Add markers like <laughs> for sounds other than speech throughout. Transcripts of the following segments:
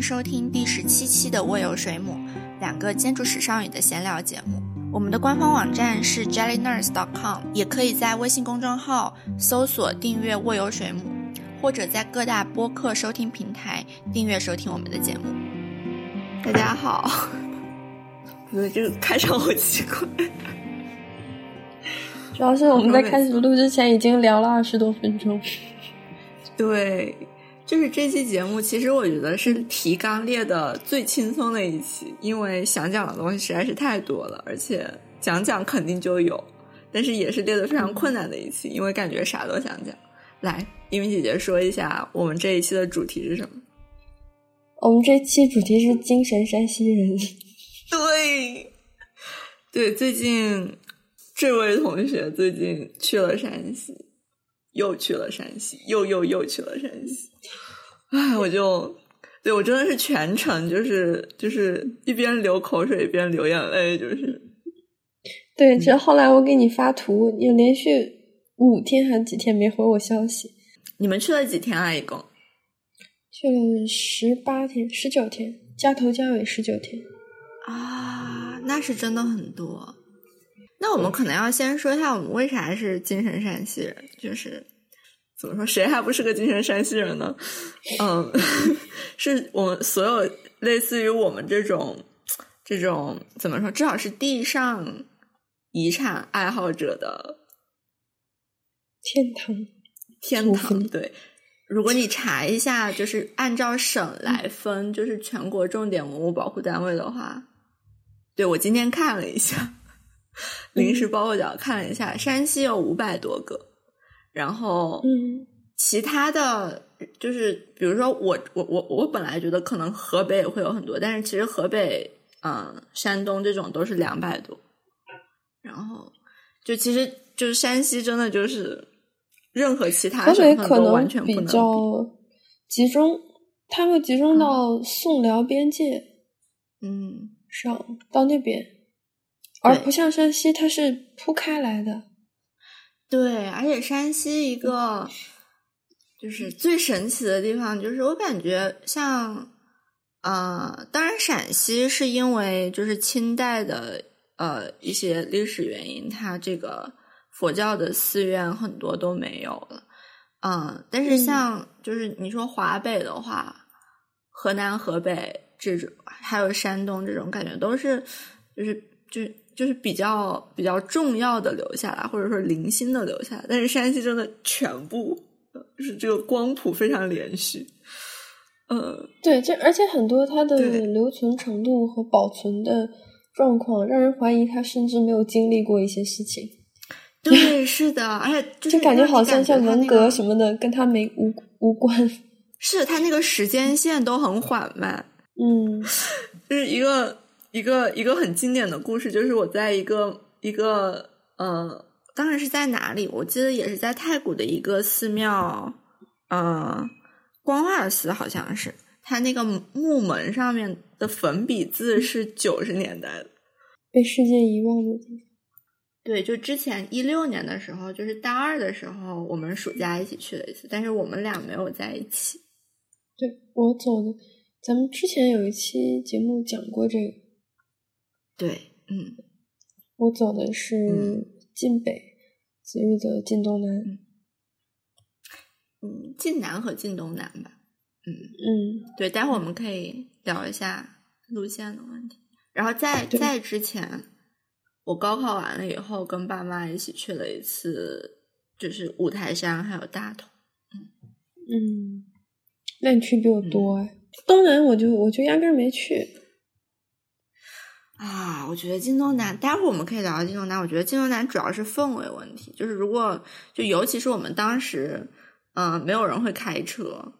收听第十七期的《卧游水母》，两个建筑史上语的闲聊节目。我们的官方网站是 jellynurse.com，也可以在微信公众号搜索订阅《卧游水母》，或者在各大播客收听平台订阅收听我们的节目。大家好，不对，这个开场好奇怪。主要是我们在开始录之前已经聊了二十多分钟。对，就是这期节目，其实我觉得是提纲列的最轻松的一期，因为想讲的东西实在是太多了，而且讲讲肯定就有，但是也是列的非常困难的一期，因为感觉啥都想讲。来，一鸣姐姐说一下我们这一期的主题是什么？我们这期主题是精神山西人。对，对，最近这位同学最近去了山西。又去了山西，又又又去了山西，哎，我就对我真的是全程就是就是一边流口水一边流眼泪，就是对。其实后来我给你发图，你连续五天还是几天没回我消息？你们去了几天啊？一共去了十八天、十九天，加头加尾十九天啊，那是真的很多。那我们可能要先说一下，我们为啥是精神山西人？就是怎么说，谁还不是个精神山西人呢？嗯，<laughs> 是我们所有类似于我们这种这种怎么说，至少是地上遗产爱好者的天堂，天堂。对，如果你查一下，就是按照省来分，就是全国重点文物保护单位的话，对我今天看了一下。<laughs> 临时抱佛脚看了一下，山西有五百多个，然后，嗯，其他的就是，比如说我我我我本来觉得可能河北也会有很多，但是其实河北、嗯，山东这种都是两百多，然后就其实就是山西真的就是任何其他省份都完全不能比较集中，它会集中到宋辽边界，嗯，上到那边。而不像山西，它是铺开来的。对，而且山西一个就是最神奇的地方，就是我感觉像，呃，当然陕西是因为就是清代的呃一些历史原因，它这个佛教的寺院很多都没有了。嗯，但是像就是你说华北的话，河南、河北这种，还有山东这种，感觉都是就是就是。就是比较比较重要的留下来，或者说零星的留下来，但是山西真的全部，就是这个光谱非常连续。呃，对，这而且很多它的留存程度和保存的状况，让人怀疑它甚至没有经历过一些事情。<laughs> 对，是的，而且就感觉好像像文革什么的，跟他没无无关。是他那个时间线都很缓慢。嗯，<laughs> 就是一个。一个一个很经典的故事，就是我在一个一个呃，当时是在哪里？我记得也是在太古的一个寺庙，呃，光二寺好像是。它那个木门上面的粉笔字是九十年代的，被世界遗忘的地方。对，就之前一六年的时候，就是大二的时候，我们暑假一起去了一次，但是我们俩没有在一起。对我走的，咱们之前有一期节目讲过这个。对，嗯，我走的是晋北，子玉的晋东南，嗯，晋南和晋东南吧，嗯。嗯，对，待会儿我们可以聊一下路线的问题。然后在在之前，我高考完了以后，跟爸妈一起去了一次，就是五台山还有大同，嗯嗯，那你去比我多哎，东南我就我就压根儿没去。啊，我觉得晋东南，待会儿我们可以聊聊晋东南。我觉得晋东南主要是氛围问题，就是如果就尤其是我们当时，嗯，没有人会开车，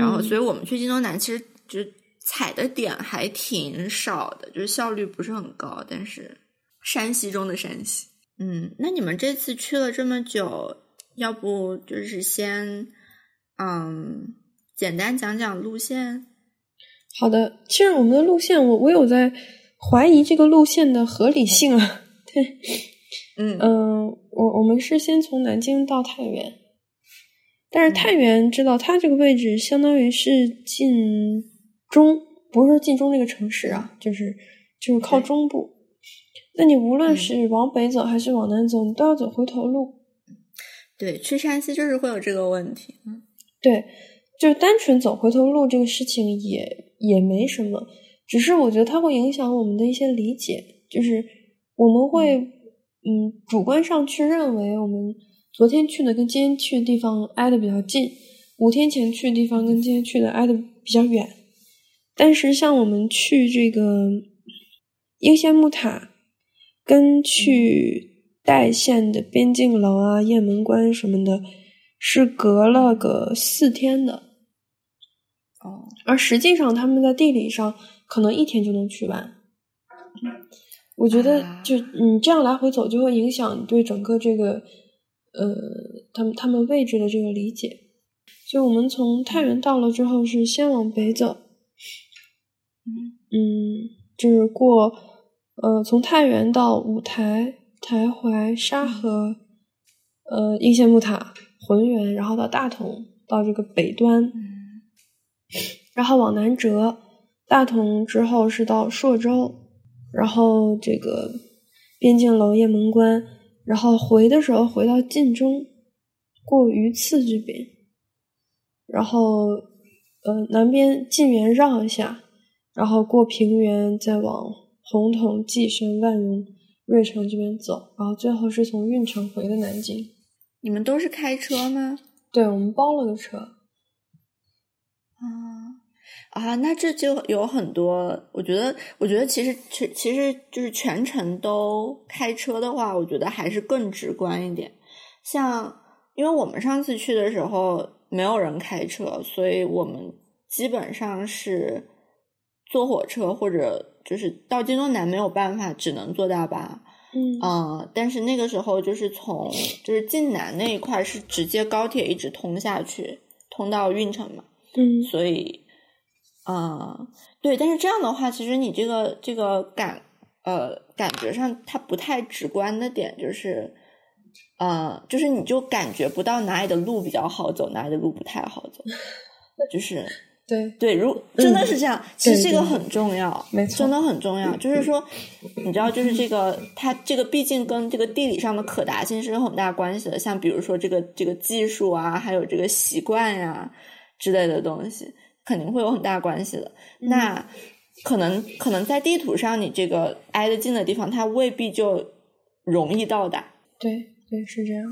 然后所以我们去晋东南其实就踩的点还挺少的，就是效率不是很高。但是山西中的山西，嗯，那你们这次去了这么久，要不就是先嗯简单讲讲路线？好的，其实我们的路线，我我有在。怀疑这个路线的合理性啊，<laughs> 对，嗯。嗯，我我们是先从南京到太原，但是太原知道它这个位置相当于是晋中，不是说晋中这个城市啊，就是就是靠中部。那你无论是往北走还是往南走，你都要走回头路。对，去山西就是会有这个问题。嗯，对，就单纯走回头路这个事情也也没什么，只是我觉得它会影响我们的一些理解，就是我们会嗯主观上去认为我们昨天去的跟今天去的地方挨得比较近，五天前去的地方跟今天去的挨得比较远。但是像我们去这个应县木塔，跟去。代县的边境楼啊、雁门关什么的，是隔了个四天的，哦，而实际上他们在地理上可能一天就能去完。我觉得，就你这样来回走，就会影响你对整个这个，呃，他们他们位置的这个理解。就我们从太原到了之后，是先往北走，嗯，就是过，呃，从太原到五台。台怀、沙河，呃，应县木塔、浑源，然后到大同，到这个北端，然后往南折，大同之后是到朔州，然后这个边境楼雁门关，然后回的时候回到晋中，过榆次这边，然后呃南边晋源绕一下，然后过平原，再往洪洞、稷山、万荣。芮城这边走，然后最后是从运城回的南京。你们都是开车吗？对，我们包了个车。啊啊，那这就有很多。我觉得，我觉得其实其其实就是全程都开车的话，我觉得还是更直观一点。像因为我们上次去的时候没有人开车，所以我们基本上是坐火车或者。就是到京东南没有办法，只能坐大巴。嗯，但是那个时候就是从就是晋南那一块是直接高铁一直通下去，通到运城嘛。嗯，所以，嗯，对。但是这样的话，其实你这个这个感呃感觉上它不太直观的点就是，呃，就是你就感觉不到哪里的路比较好走，哪里的路不太好走，<laughs> 就是。对对，如真的是这样，其实这个很重要，没错，真的很重要。就是说，你知道，就是这个，它这个毕竟跟这个地理上的可达性是有很大关系的。像比如说这个这个技术啊，还有这个习惯呀之类的东西，肯定会有很大关系的。那可能可能在地图上，你这个挨得近的地方，它未必就容易到达。对对，是这样。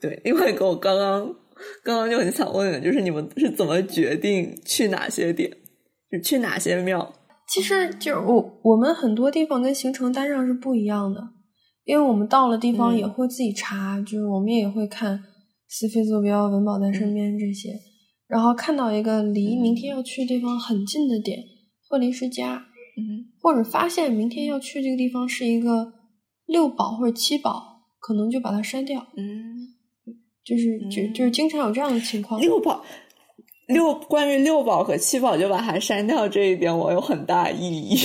对，另外一个我刚刚。刚刚就很想问的，就是你们是怎么决定去哪些点，就去哪些庙？其实就是我我们很多地方跟行程单上是不一样的，因为我们到了地方也会自己查，就是我们也会看思飞坐标、文保在身边这些，然后看到一个离明天要去的地方很近的点，会临时加，嗯，或者发现明天要去这个地方是一个六保或者七保，可能就把它删掉，嗯。就是就就是经常有这样的情况。六宝六关于六宝和七宝就把它删掉这一点，我有很大意义。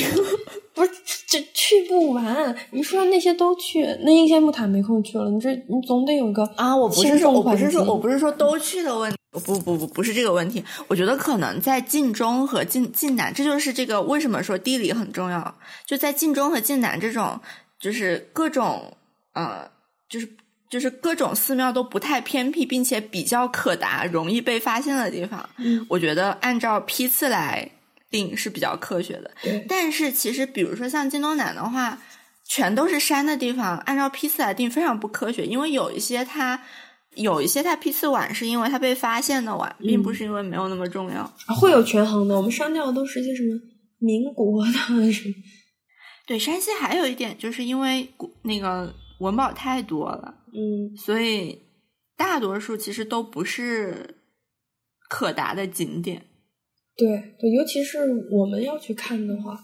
不是这去不完，你说那些都去，那应县木塔没空去了。你这你总得有个啊！我不是说我不是说我不是说都去的问题，不不不不是这个问题。我觉得可能在晋中和晋晋南，这就是这个为什么说地理很重要。就在晋中和晋南这种，就是各种呃，就是。就是各种寺庙都不太偏僻，并且比较可达、容易被发现的地方。嗯，我觉得按照批次来定是比较科学的。但是其实，比如说像京东南的话，全都是山的地方，按照批次来定非常不科学。因为有一些它有一些它批次晚，是因为它被发现的晚，并不是因为没有那么重要。会有权衡的，我们删掉的都是一些什么民国的什么。<laughs> 对，山西还有一点，就是因为那个。文保太多了，嗯，所以大多数其实都不是可达的景点。对对，尤其是我们要去看的话，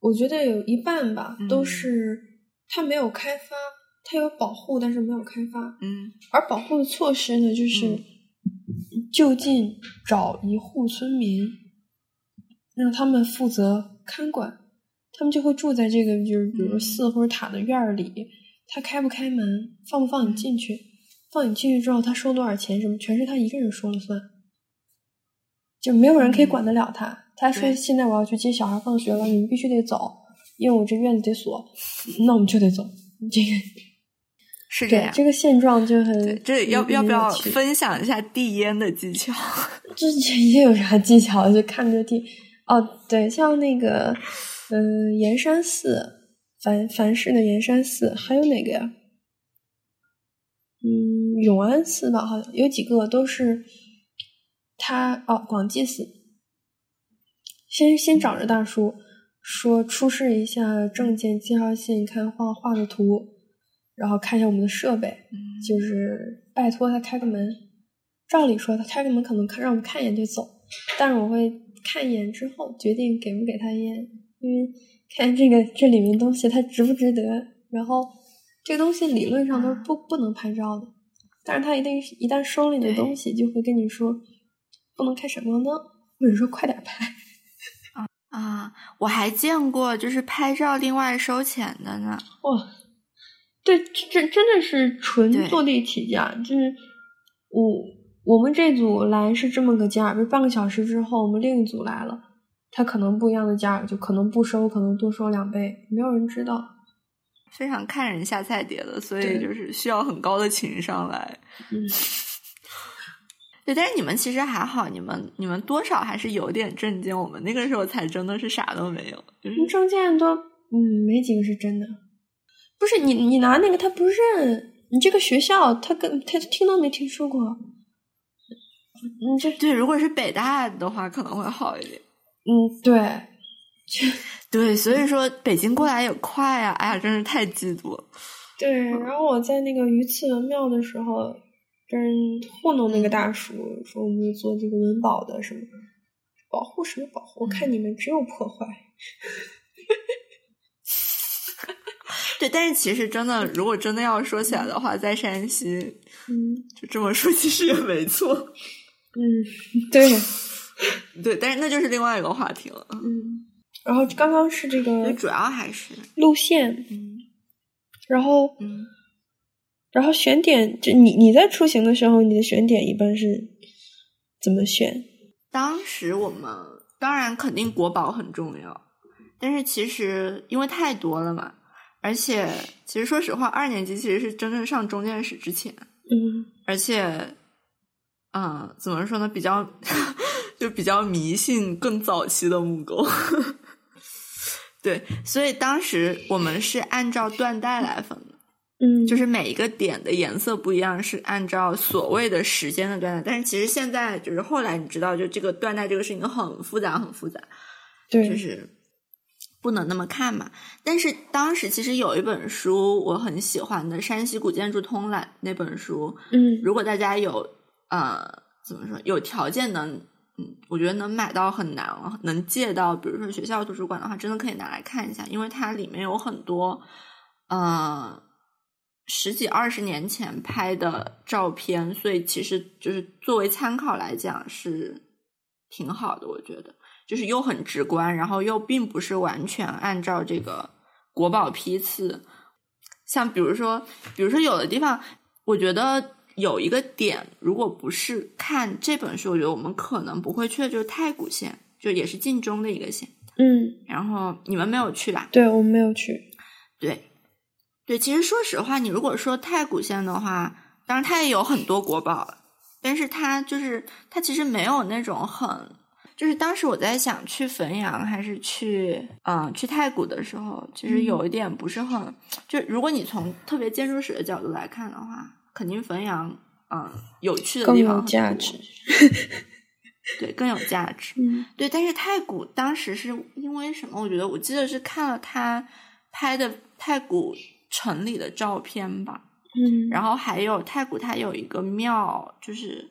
我觉得有一半吧都是它没有开发，它有保护，但是没有开发。嗯，而保护的措施呢，就是就近找一户村民，让他们负责看管，他们就会住在这个就是比如寺或者塔的院儿里。他开不开门，放不放你进去，放你进去之后他收多少钱，什么全是他一个人说了算，就没有人可以管得了他。他说现在我要去接小孩放学了，你们必须得走，因为我这院子得锁，那我们就得走。这个 <laughs> 是这样。这个现状就很，这要很要不要分享一下递烟的技巧？<laughs> 这这也有啥技巧？就看着递哦，对，像那个嗯、呃盐山寺，凡凡市的盐山寺，还有哪个呀？嗯，永安寺吧，好像有几个都是他哦，广济寺。先先找着大叔说出示一下证件、介绍信，看画画的图，然后看一下我们的设备，就是拜托他开个门。照理说他开个门可能看让我们看一眼就走，但是我会看一眼之后决定给不给他烟，因为看这个这里面东西它值不值得，然后这个东西理论上都是不不能拍照的，但是他一定一旦收了你的东西，就会跟你说不能开闪光灯，或者说快点拍。啊 <laughs> 啊，我还见过就是拍照另外收钱的呢。哇，对，这这真的是纯对坐地起价，就是我我们这组来是这么个价，比如半个小时之后我们另一组来了，他可能不一样的价，就可能不收，可能多收两倍，没有人知道。非常看人下菜碟的，所以就是需要很高的情商来。嗯，<laughs> 对，但是你们其实还好，你们你们多少还是有点震惊。我们那个时候才真的是啥都没有，就是证件都嗯没几个是真的，不是你你拿那个他不认，你这个学校他跟他听都没听说过，你这对，如果是北大的话可能会好一点。嗯对，<laughs> 对，所以说北京过来也快啊！哎呀，真是太嫉妒了。对，然后我在那个鱼刺文庙的时候，跟人糊弄那个大叔，说我们做这个文保的，什么保护什么保护？我看你们只有破坏。<laughs> 对，但是其实真的，如果真的要说起来的话，在山西，嗯就这么说，其实也没错。嗯，对，对，但是那就是另外一个话题了。嗯。然后刚刚是这个主要还是，路线，嗯然后嗯，然后选点，就你你在出行的时候，你的选点一般是怎么选？当时我们当然肯定国宝很重要，但是其实因为太多了嘛，而且其实说实话，二年级其实是真正上中间史之前，嗯而且，嗯，怎么说呢？比较 <laughs> 就比较迷信更早期的木工。<laughs> 对，所以当时我们是按照断代来分的，嗯，就是每一个点的颜色不一样，是按照所谓的时间的断代。但是其实现在就是后来你知道，就这个断代这个事情很复杂，很复杂，对，就是不能那么看嘛。但是当时其实有一本书我很喜欢的《山西古建筑通览》那本书，嗯如果大家有呃怎么说有条件能嗯，我觉得能买到很难了，能借到，比如说学校图书馆的话，真的可以拿来看一下，因为它里面有很多呃十几二十年前拍的照片，所以其实就是作为参考来讲是挺好的，我觉得就是又很直观，然后又并不是完全按照这个国宝批次，像比如说，比如说有的地方，我觉得有一个点，如果不是看这本书，我觉得我们可能不会去的，就是太谷县，就也是晋中的一个县。嗯，然后你们没有去吧？对我们没有去，对，对，其实说实话，你如果说太谷县的话，当然它也有很多国宝，但是它就是它其实没有那种很。就是当时我在想去汾阳还是去嗯去太谷的时候，其实有一点不是很，就如果你从特别建筑史的角度来看的话，肯定汾阳嗯有趣的地方更有价值，对更有价值。嗯对，但是太古当时是因为什么？我觉得我记得是看了他拍的太古城里的照片吧，嗯，然后还有太古它有一个庙，就是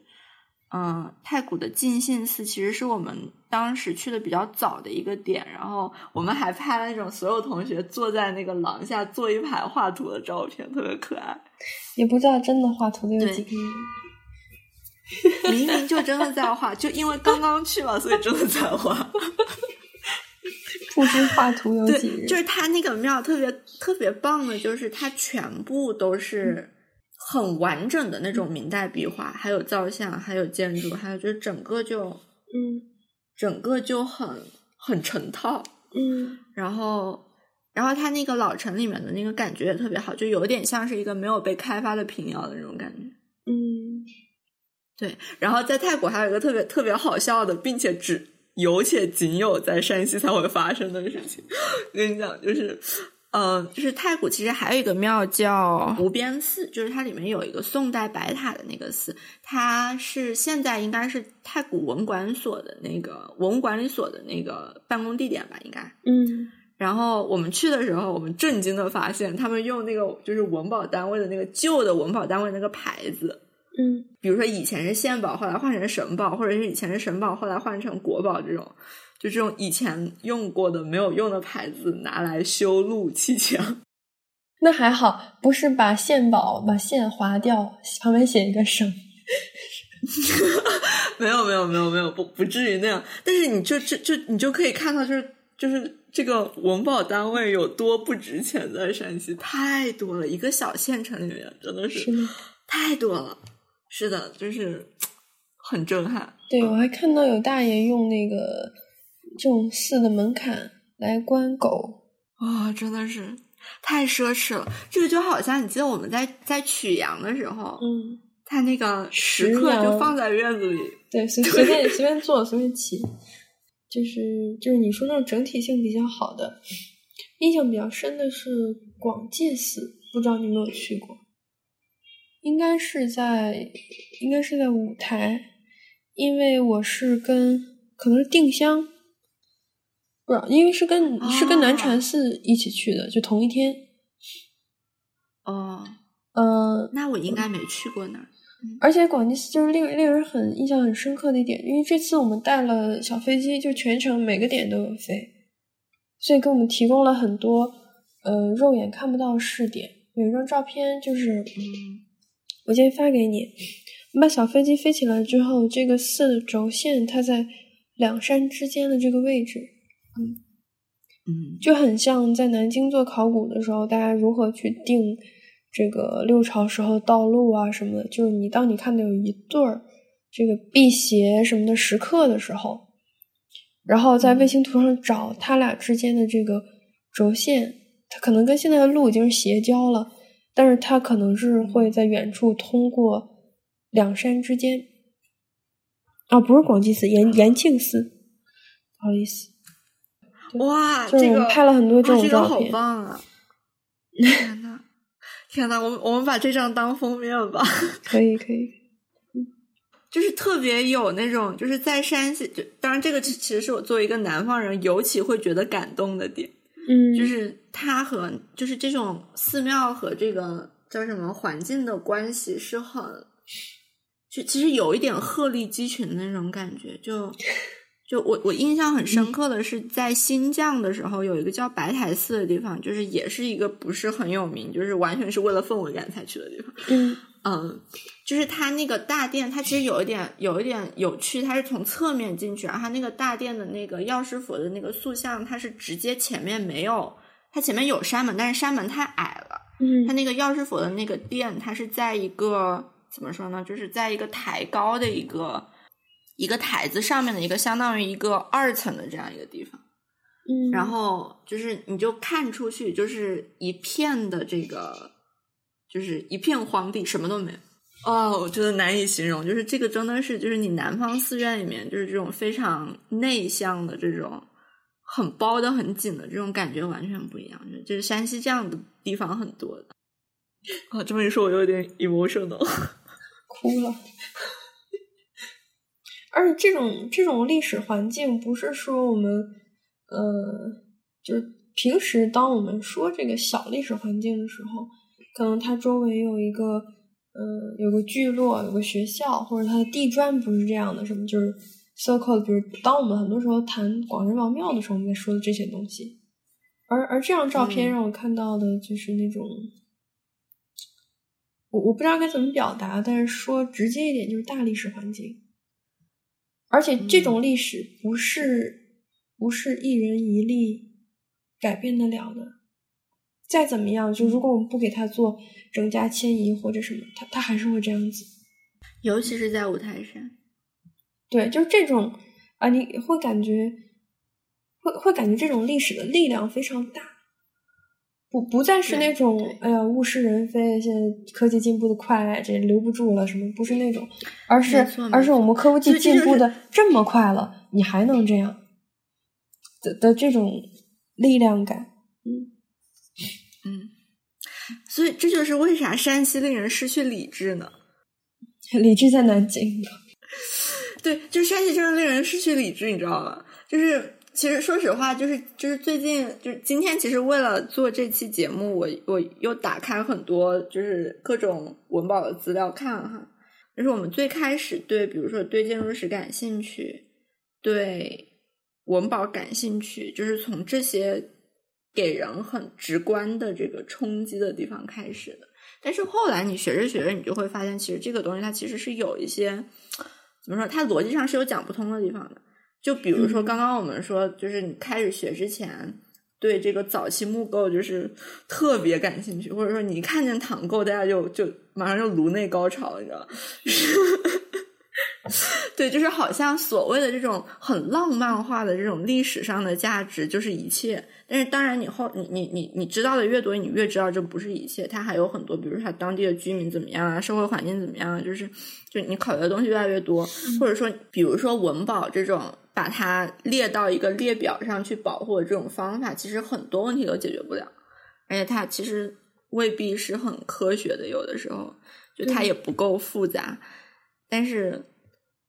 嗯，太古的尽信寺其实是我们当时去的比较早的一个点，然后我们还拍了那种所有同学坐在那个廊下坐一排画图的照片，特别可爱。也不知道真的画图的有对几个人。明明就真的在画，就因为刚刚去嘛，所以真的在画。<laughs> 不知画图有几对，人？就是它那个庙特别特别棒的，就是它全部都是很完整的那种明代壁画，还有造像，还有建筑，还有就是整个就嗯整个就很很成套，嗯然后然后它那个老城里面的那个感觉也特别好，就有点像是一个没有被开发的平遥的那种感觉。嗯对，然后在泰国还有一个特别特别好笑的，并且只有且仅有在山西才会发生的事情。我跟你讲，就是，呃，就是太谷其实还有一个庙叫无边寺，就是它里面有一个宋代白塔的那个寺，它是现在应该是太谷文管所的那个文物管理所的那个办公地点吧，应该。嗯然后我们去的时候，我们震惊的发现，他们用那个就是文保单位的那个旧的文保单位那个牌子，嗯比如说以前是县宝，后来换成省宝，或者是以前是省宝，后来换成国宝这种，就这种以前用过的没有用的牌子拿来修路砌墙。<laughs> 那还好，不是把县宝把县划掉，旁边写一个省。<laughs> 没有没有没有没有，不不至于那样。但是你就就就你就可以看到，就是就是这个文保单位有多不值钱，在山西太多了，一个小县城里面真的是？太多了。是的，就是很震撼。对，我还看到有大爷用那个这种寺的门槛来关狗。哇、真的是太奢侈了。这个就好像你记得我们在在曲阳的时候，嗯，他那个石石刻就放在院子里，对，随 <laughs> 随便随便坐，随便骑。就是就是你说那种整体性比较好的，印象比较深的是广济寺，不知道你有没有去过？应该是在应该是在舞台，因为我是跟可能是定襄，不知道，因为是跟、是跟南禅寺一起去的，就同一天。哦，嗯、那我应该没去过那儿。而且广济寺就是令令人很印象很深刻的一点，因为这次我们带了小飞机，就全程每个点都有飞，所以给我们提供了很多呃肉眼看不到的视点。有一张照片，就是嗯我今天发给你，我们把小飞机飞起来之后，这个四的轴线它在两山之间的这个位置，嗯嗯。就很像在南京做考古的时候，大家如何去定这个六朝时候道路啊什么的。就是你当你看到有一对儿这个辟邪什么的石刻的时候，然后在卫星图上找它俩之间的这个轴线，它可能跟现在的路已经是斜交了，但是它可能是会在远处通过两山之间。啊，不是广济寺，延延庆寺，不好意思。哇，就是这个我们拍了很多这哇这个好种照片棒啊！<laughs> 天呐，天呐，我们我们把这张当封面吧。<laughs> 可以可以，就是特别有那种，就是在山西，就当然这个其其实是我作为一个南方人尤其会觉得感动的点，嗯，就是它和就是这种寺庙和这个叫什么环境的关系是很，就其实有一点鹤立鸡群的那种感觉，就就我我印象很深刻的是在新疆的时候有一个叫白台寺的地方，就是也是一个不是很有名，就是完全是为了氛围感才去的地方，嗯嗯，就是它那个大殿，它其实有一点有一点有趣，它是从侧面进去，然后它那个大殿的那个药师佛的那个塑像，它是直接前面没有，它前面有山门，但是山门太矮了。嗯它那个药师佛的那个殿，它是在一个怎么说呢？就是在一个抬高的一个一个台子上面的一个相当于一个二层的这样一个地方。嗯，然后就是你就看出去就是一片的这个，就是一片荒地，什么都没有。哦，我觉得难以形容，就是这个真的是，就是你南方寺院里面，就是这种非常内向的这种，很包的很紧的这种感觉完全不一样。就是山西这样的地方很多的。<laughs> 啊，这么一说，我有点 emotional。<laughs> 哭了。而且这种这种历史环境，不是说我们呃，就是平时当我们说这个小历史环境的时候，可能它周围有一个呃有个聚落，有个学校，或者它的地砖不是这样的，什么就是 circle，比如当我们很多时候谈广仁王庙的时候，我们在说的这些东西。而而这张照片嗯让我看到的就是那种。我我不知道该怎么表达，但是说直接一点就是大历史环境，而且这种历史不是、不是一人一例改变得了的。再怎么样，就如果我们不给他做整家迁移或者什么，他他还是会这样子。尤其是在五台山，对，就是这种啊，你会感觉会会感觉这种历史的力量非常大，不不再是那种哎呀物是人非，现在科技进步的快，这留不住了什么，不是那种，而是而是我们科技进步的这么快了，你还能这样的的这种力量感，所以这就是为啥山西令人失去理智呢？<laughs> 理智在南京。<laughs> 对，就山西真的令人失去理智，你知道吗？就是其实说实话，就是就是最近就是今天，其实为了做这期节目，我我又打开很多就是各种文保的资料看哈。就是我们最开始对，比如说对建筑史感兴趣，对文保感兴趣，就是从这些给人很直观的这个冲击的地方开始的。但是后来你学着学着，你就会发现，其实这个东西它其实是有一些。怎么说？它逻辑上是有讲不通的地方的。就比如说，刚刚我们说，就是你开始学之前，对这个早期木构就是特别感兴趣，或者说你一看见唐构，大家就就马上就颅内高潮，你知道？<laughs> 对，就是好像所谓的这种很浪漫化的这种历史上的价值就是一切。但是当然，你后你你你你知道的越多，你越知道这不是一切。它还有很多，比如说它当地的居民怎么样啊，社会环境怎么样啊，就是就你考虑的东西越来越多。或者说，比如说文保这种把它列到一个列表上去保护的这种方法，其实很多问题都解决不了，而且它其实未必是很科学的。有的时候，就它也不够复杂。但是，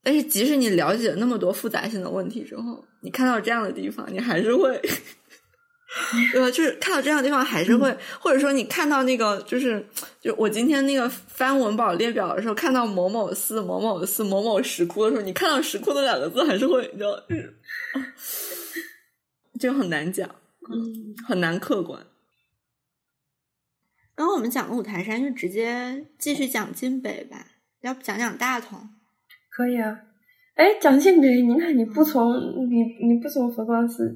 但是即使你了解了那么多复杂性的问题之后，你看到这样的地方，你还是会。<laughs> 对吧？就是看到这样的地方，还是会，或者说你看到那个，就是就我今天那个翻文保列表的时候，看到某某寺、某某寺、某某石窟的时候，你看到石窟的两个字，还是会，你知道，<laughs> 就很难讲，嗯，很难客观。然后我们讲五台山，就直接继续讲晋北吧，要不讲讲大同？可以啊。哎，讲晋北，你看你不从你你不从佛光寺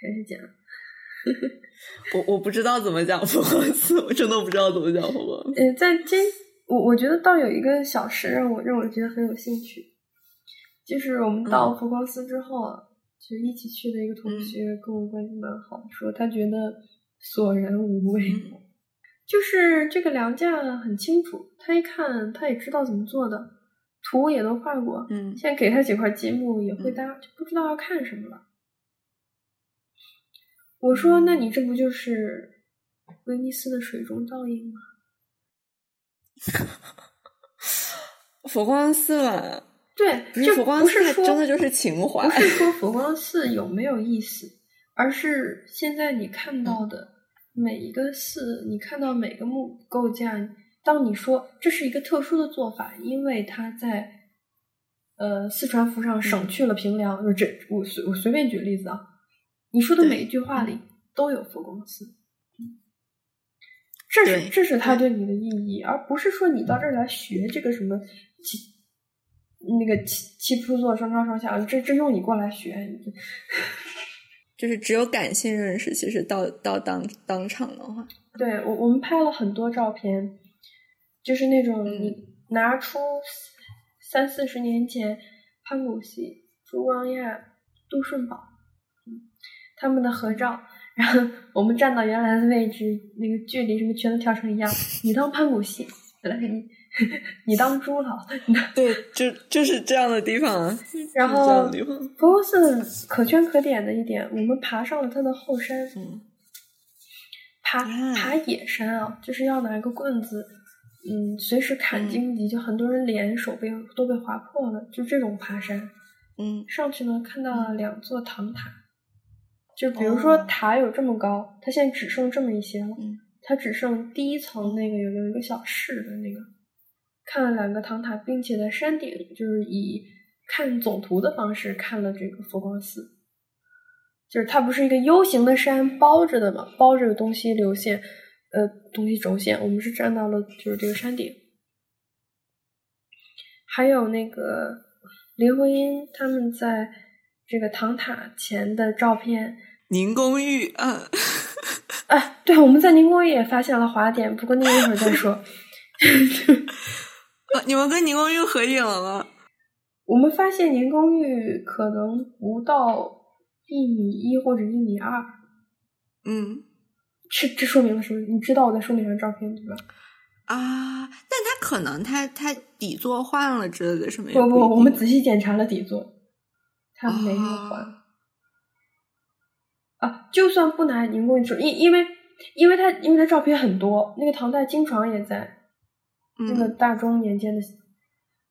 开始讲。<laughs> 我我不知道怎么讲佛光寺，我真的不知道怎么讲佛光。呃，在今，我我觉得倒有一个小事让我让我觉得很有兴趣，就是我们到佛光寺之后啊，就一起去的一个同学跟我关系蛮好，说他觉得索然无味，就是这个梁架很清楚，他一看他也知道怎么做的，图也都画过，嗯，现在给他几块积木也会搭，就不知道要看什么了。我说：“那你这不就是威尼斯的水中倒影吗？<laughs> ”佛光寺嘛，对，就佛光寺真的就是情怀。不是说佛光寺有没有意思，而是现在你看到的每一个寺，你看到每个木构架，当你说这是一个特殊的做法，因为它在呃四川符上省去了平凉，就这我随我随便举例子啊。你说的每一句话里都有佛光寺，这是这是他对你的意义，而不是说你到这儿来学这个什么七那个七七铺座双窗双下，这这用你过来学，<laughs> 就是只有感性认识。其实到到当当场的话，对我我们拍了很多照片，就是那种你拿出三四十年前潘古熙、朱光亚、杜顺宝。他们的合照，然后我们站到原来的位置，那个距离什么全都调成一样。你当潘古熙，来你 <laughs> 你当朱老，对，就就是这样的地方。<laughs> 然后佛光寺可圈可点的一点，我们爬上了他的后山，嗯，爬爬野山啊，就是要拿个棍子，嗯，随时砍荆棘，就很多人脸手被都被划破了，就这种爬山。嗯，上去呢，看到了两座唐塔。就比如说塔有这么高，它现在只剩这么一些了。它只剩第一层那个有有一个小室的那个，看了两个唐塔，并且在山顶就是以看总图的方式看了这个佛光寺。就是它不是一个 U 型的山包着的嘛，包着的东西流线，呃，东西轴线。我们是站到了就是这个山顶，还有那个林徽因他们在这个唐塔前的照片。宁公寓，嗯，哎，对，我们在宁公寓也发现了滑点，不过那一会儿再说。<laughs> 你们跟宁公寓合影了吗？我们发现宁公寓可能不到一米一或者一米二。嗯，这这说明了什么？你知道我在说哪张照片对吧？啊，但他可能他他底座换了之类的什么？不不，我们仔细检查了底座，他没有换。啊，就算不拿荧光说，因因为因为他因为他照片很多，那个唐代金床也在，那个大中年间的，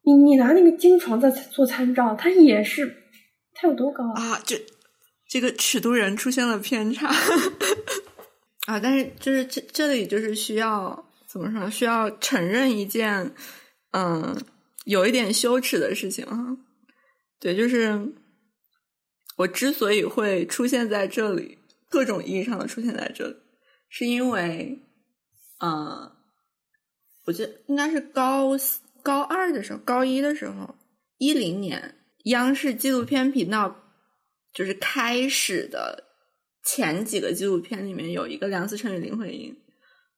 你你拿那个金床在做参照，它也是，它有多高啊？这这个尺度人出现了偏差啊！但是就是这这里就是需要怎么说？需要承认一件嗯有一点羞耻的事情啊，对，就是。我之所以会出现在这里，各种意义上的出现在这里，是因为，嗯，我记得应该是高高二的时候，高一的时候，一零年，央视纪录片频道就是开始的前几个纪录片里面有一个梁思成与林徽因，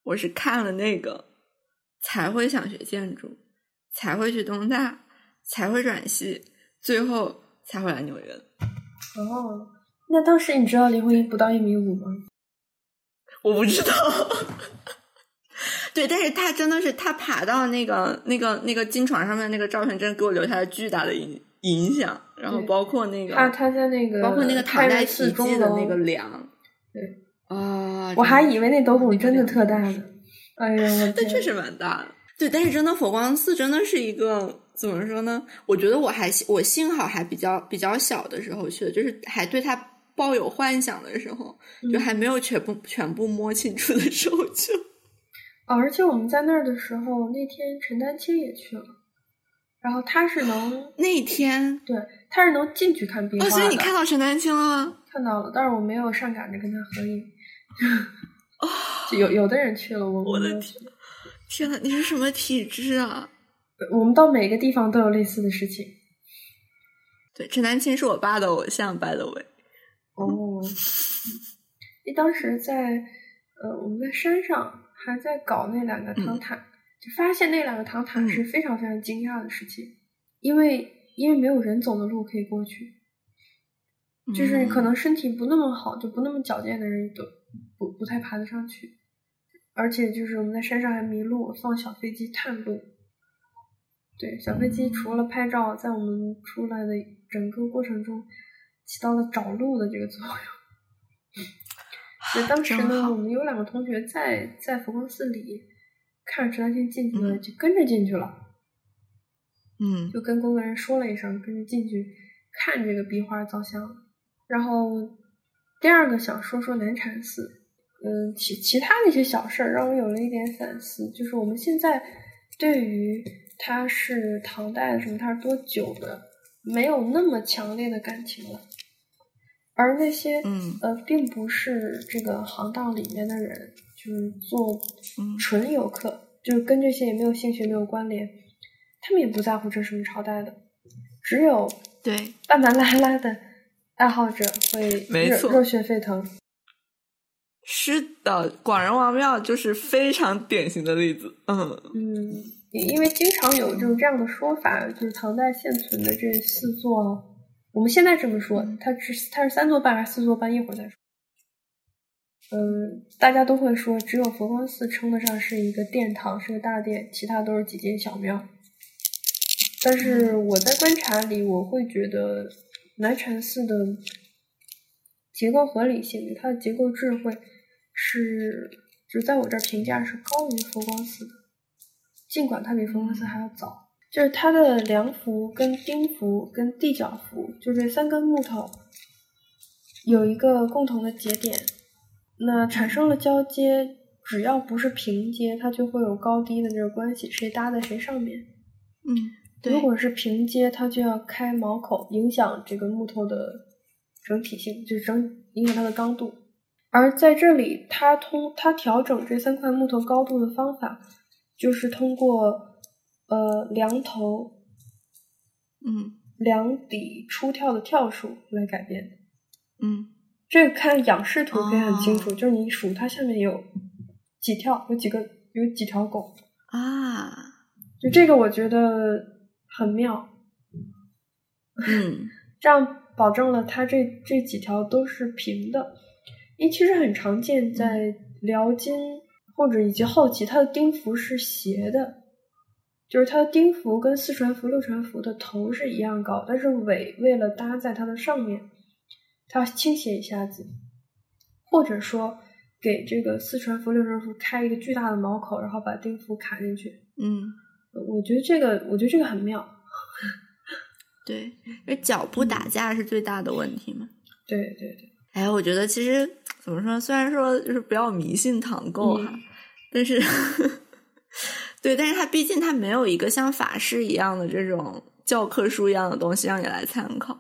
我是看了那个才会想学建筑，才会去东大，才会转系，最后才会来纽约。哦，那当时你知道林徽因不到一米五吗？<laughs> 我不知道。对，但是他真的是他爬到那个那个那个金床上面那个照片，真的给我留下了巨大的影影响。然后包括那个他他在那个包括那个唐代题记的那个梁，对啊，我还以为那斗拱真的特大呢。哎呀，但确实蛮大的。对，但是真的佛光寺真的是一个。怎么说呢？我觉得我还我幸好还比较比较小的时候去的，就是还对它抱有幻想的时候，就还没有全部全部摸清楚的时候去。<laughs> 而且我们在那儿的时候，那天陈丹青也去了，然后他是能 <gasps> 那天对他是能进去看壁画所以你看到陈丹青了吗？看到了，但是我没有上赶着跟他合影。哦，有有的人去了，我我的天，天呐，你是什么体质啊？我们到每个地方都有类似的事情。对，陈丹青是我爸的偶像，by the way。哦，你当时在呃，我们在山上还在搞那两个唐塔，就发现那两个唐塔是非常非常惊讶的事情，因为因为没有人走的路可以过去，就是可能身体不那么好，就不那么矫健的人都不不太爬得上去，而且就是我们在山上还迷路，放小飞机探路。对，小飞机除了拍照，在我们出来的整个过程中，起到了找路的这个作用。<laughs> 所以当时呢，我们有两个同学在在佛光寺里看着陈丹青进去了，就跟着进去了。嗯，就跟工作人员说了一声，跟着进去看这个壁画造像。然后第二个想说说南禅寺，嗯，其其他的一些小事儿让我有了一点反思，就是我们现在对于。它是唐代的什么？它是多久的？没有那么强烈的感情了。而那些，嗯，呃，并不是这个行当里面的人，就是做纯游客，就是跟这些也没有兴趣、没有关联，他们也不在乎这什么朝代的。只有对半半拉拉的爱好者会热热血沸腾。是的，广仁王庙就是非常典型的例子。嗯嗯。因为经常有这种这样的说法，就是唐代现存的这四座，我们现在这么说，它是它是三座半还是四座半？一会儿再说。嗯，大家都会说，只有佛光寺称得上是一个殿堂，是个大殿，其他都是几间小庙。但是我在观察里，我会觉得南禅寺的结构合理性，它的结构智慧是，就在我这儿评价是高于佛光寺的。尽管它比佛光寺还要早，就是它的梁幅、跟钉幅、跟地脚幅，就这三根木头有一个共同的节点，那产生了交接，只要不是平接，它就会有高低的这个关系，谁搭在谁上面。嗯，如果是平接，它就要开毛口，影响这个木头的整体性，就是整影响它的刚度。而在这里，它通它调整这三块木头高度的方法。就是通过呃梁头，嗯，梁底出跳的跳数来改变嗯，这个看仰视图可以很清楚，就是你数它下面有几条，有几个有几条狗啊，就这个我觉得很妙。嗯 <laughs> 这样保证了它这这几条都是平的。因为其实很常见，在辽金或者以及后期，它的钉符是斜的，就是它的钉符跟四传符、六传符的头是一样高，但是尾为了搭在它的上面，它倾斜一下子，或者说给这个四传符、六传符开一个巨大的毛口，然后把钉符卡进去。嗯，我觉得这个，我觉得这个很妙。<laughs> 对，因为脚步打架是最大的问题嘛。对对对，哎，我觉得其实怎么说，虽然说就是不要迷信唐构哈，嗯但是 <laughs> 对，但是它毕竟它没有一个像法式一样的这种教科书一样的东西让你来参考，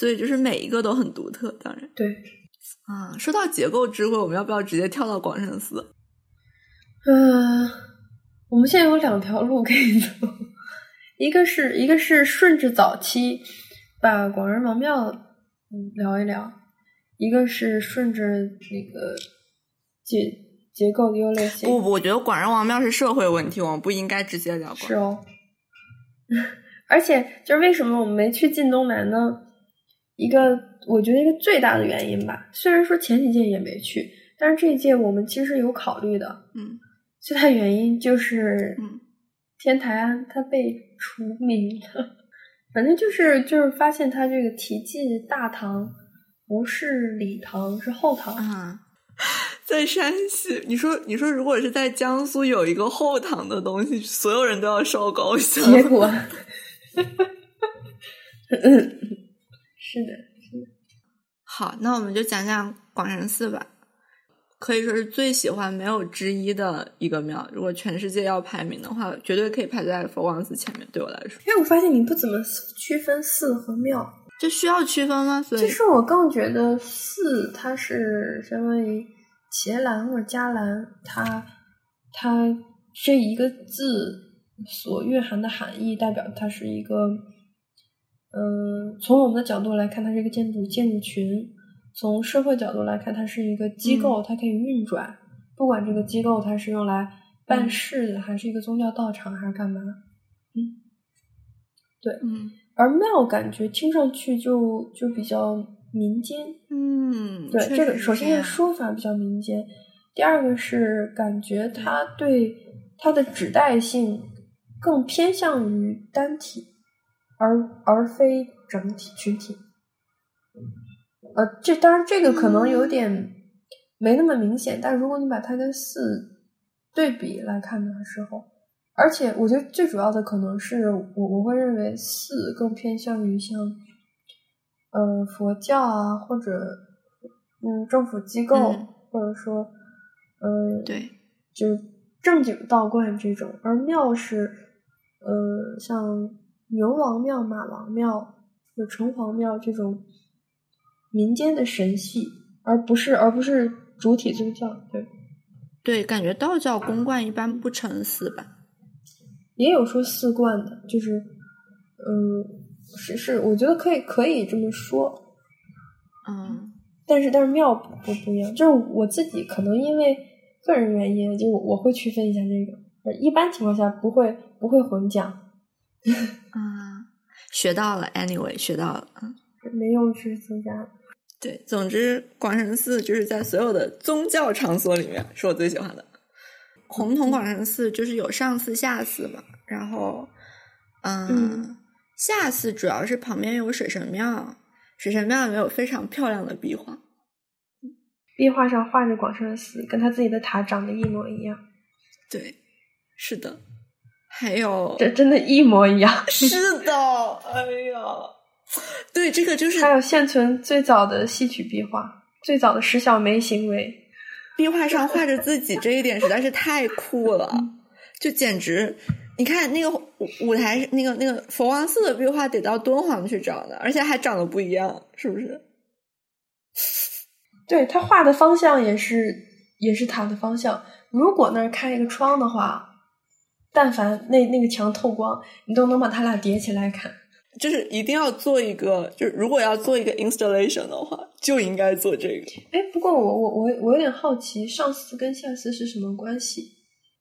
所以就是每一个都很独特。当然对，啊，说到结构智慧，我们要不要直接跳到广深寺？嗯、我们现在有两条路可以走，一个是一个是顺着早期把广仁王庙嗯聊一聊，一个是顺着那个结结构的优劣性。不不，我觉得广仁王庙是社会问题，我们不应该直接聊广是哦，<laughs> 而且就是为什么我们没去晋东南呢？一个我觉得一个最大的原因吧，虽然说前几届也没去，但是这一届我们其实有考虑的。嗯 <laughs> 最大原因就是，嗯，天台庵它被除名了。反正就是就是发现它这个题记大堂不是礼堂，是后堂。啊，<laughs> 在山西，你说你说，如果是在江苏有一个后堂的东西，所有人都要烧高香。结果，嗯，是的，是的好，那我们就讲讲广仁寺吧，可以说是最喜欢没有之一的一个庙。如果全世界要排名的话，绝对可以排在佛光寺前面。对我来说，因为我发现你不怎么区分寺和庙。这需要区分吗？所以其实我更觉得寺它是相当于伽蓝或者伽蓝，它它这一个字所蕴含的含义，代表它是一个，嗯，从我们的角度来看，它是一个建筑建筑群；从社会角度来看，它是一个机构，它可以运转。不管这个机构它是用来办事的，还是一个宗教道场，还是干嘛。嗯。对，嗯。而庙感觉听上去就就比较民间，嗯，对，这个首先是说法比较民间，第二个是感觉它对它的指代性更偏向于单体，而而非整体群体。呃，这当然这个可能有点没那么明显，但如果你把它跟四对比来看的时候，而且我觉得最主要的可能是我我会认为四更偏向于像，呃佛教啊或者嗯政府机构、嗯或者说嗯对，就是正经道观这种，而庙是呃像牛王庙、马王庙或者城隍庙这种民间的神系，而不是而不是主体宗教，对。对，感觉道教公观一般不成寺吧？也有说四观的，就是，嗯，是是，我觉得可以可以这么说，嗯但是但是庙不不不一样，就是我自己可能因为个人原因，就我我会区分一下这个，呃一般情况下不会不会混讲，<laughs> 啊，学到了，anyway，学到了，嗯。没用是增加的。对，总之广胜寺就是在所有的宗教场所里面是我最喜欢的。红铜广胜寺就是有上寺、下寺嘛，然后，嗯，嗯下寺主要是旁边有水神庙，水神庙里面有非常漂亮的壁画。壁画上画着广胜寺，跟他自己的塔长得一模一样，对，是的，还有这真的，一模一样。是的，<laughs> 哎呀，对，这个就是还有现存最早的戏曲壁画，最早的石小梅行为，壁画上画着自己这一点实在是太酷了，就简直，你看那个舞舞台那个那个佛光寺的壁画得到敦煌去找的，而且还长得不一样，是不是？<laughs> 对他画的方向也是也是塔的方向。如果那儿开一个窗的话，但凡那那个墙透光，你都能把它俩叠起来看。就是一定要做一个，就是如果要做一个 installation 的话，就应该做这个。哎，不过我我我我有点好奇，上寺跟下寺是什么关系？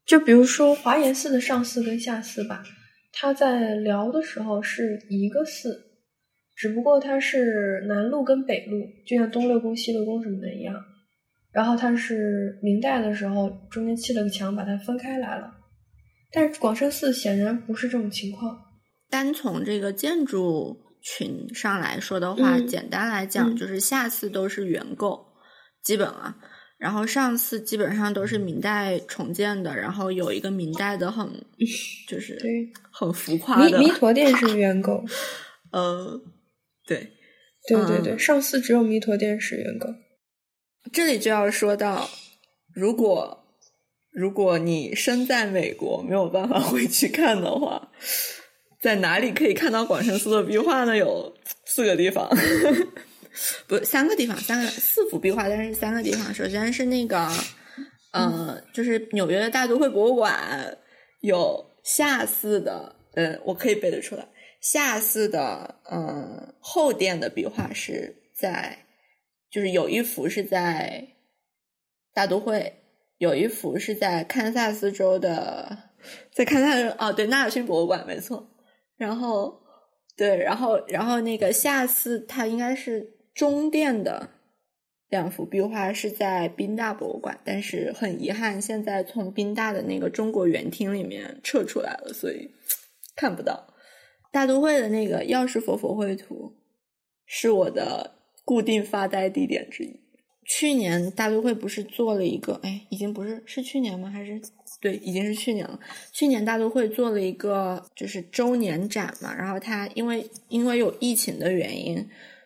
就比如说华严寺的上寺跟下寺吧，它在聊的时候是一个寺，只不过它是南路跟北路，就像东六宫、西六宫什么的一样。然后它是明代的时候中间砌了个墙把它分开来了，但是广深寺显然不是这种情况。单从这个建筑群上来说的话，嗯简单来讲嗯就是下寺都是原构，基本啊，然后上次基本上都是明代重建的，然后有一个明代的很 <laughs> 就是对，很浮夸的弥弥陀殿是原构，<laughs> 呃，对，对对对，嗯上次只有弥陀殿是原构。这里就要说到，如果如果你身在美国没有办法回去看的话，在哪里可以看到广深寺的壁画呢？有四个地方，<laughs> 不三个地方，三个四幅壁画，但是三个地方。首先是那个，呃，就是纽约的大都会博物馆有下寺的，呃，我可以背得出来。下寺的，呃，后殿的壁画是在，就是有一幅是在大都会，有一幅是在堪萨斯州的，在堪萨斯哦，对，纳尔逊博物馆没错。然后，对，然后，然后那个下次它应该是中殿的两幅壁画是在宾大博物馆，但是很遗憾，现在从宾大的那个中国园厅里面撤出来了，所以看不到。大都会的那个药师佛佛绘图是我的固定发呆地点之一。去年大都会不是做了一个，哎，已经不是是去年吗？还是对，已经是去年了。去年大都会做了一个就是周年展嘛，然后它因为因为有疫情的原因，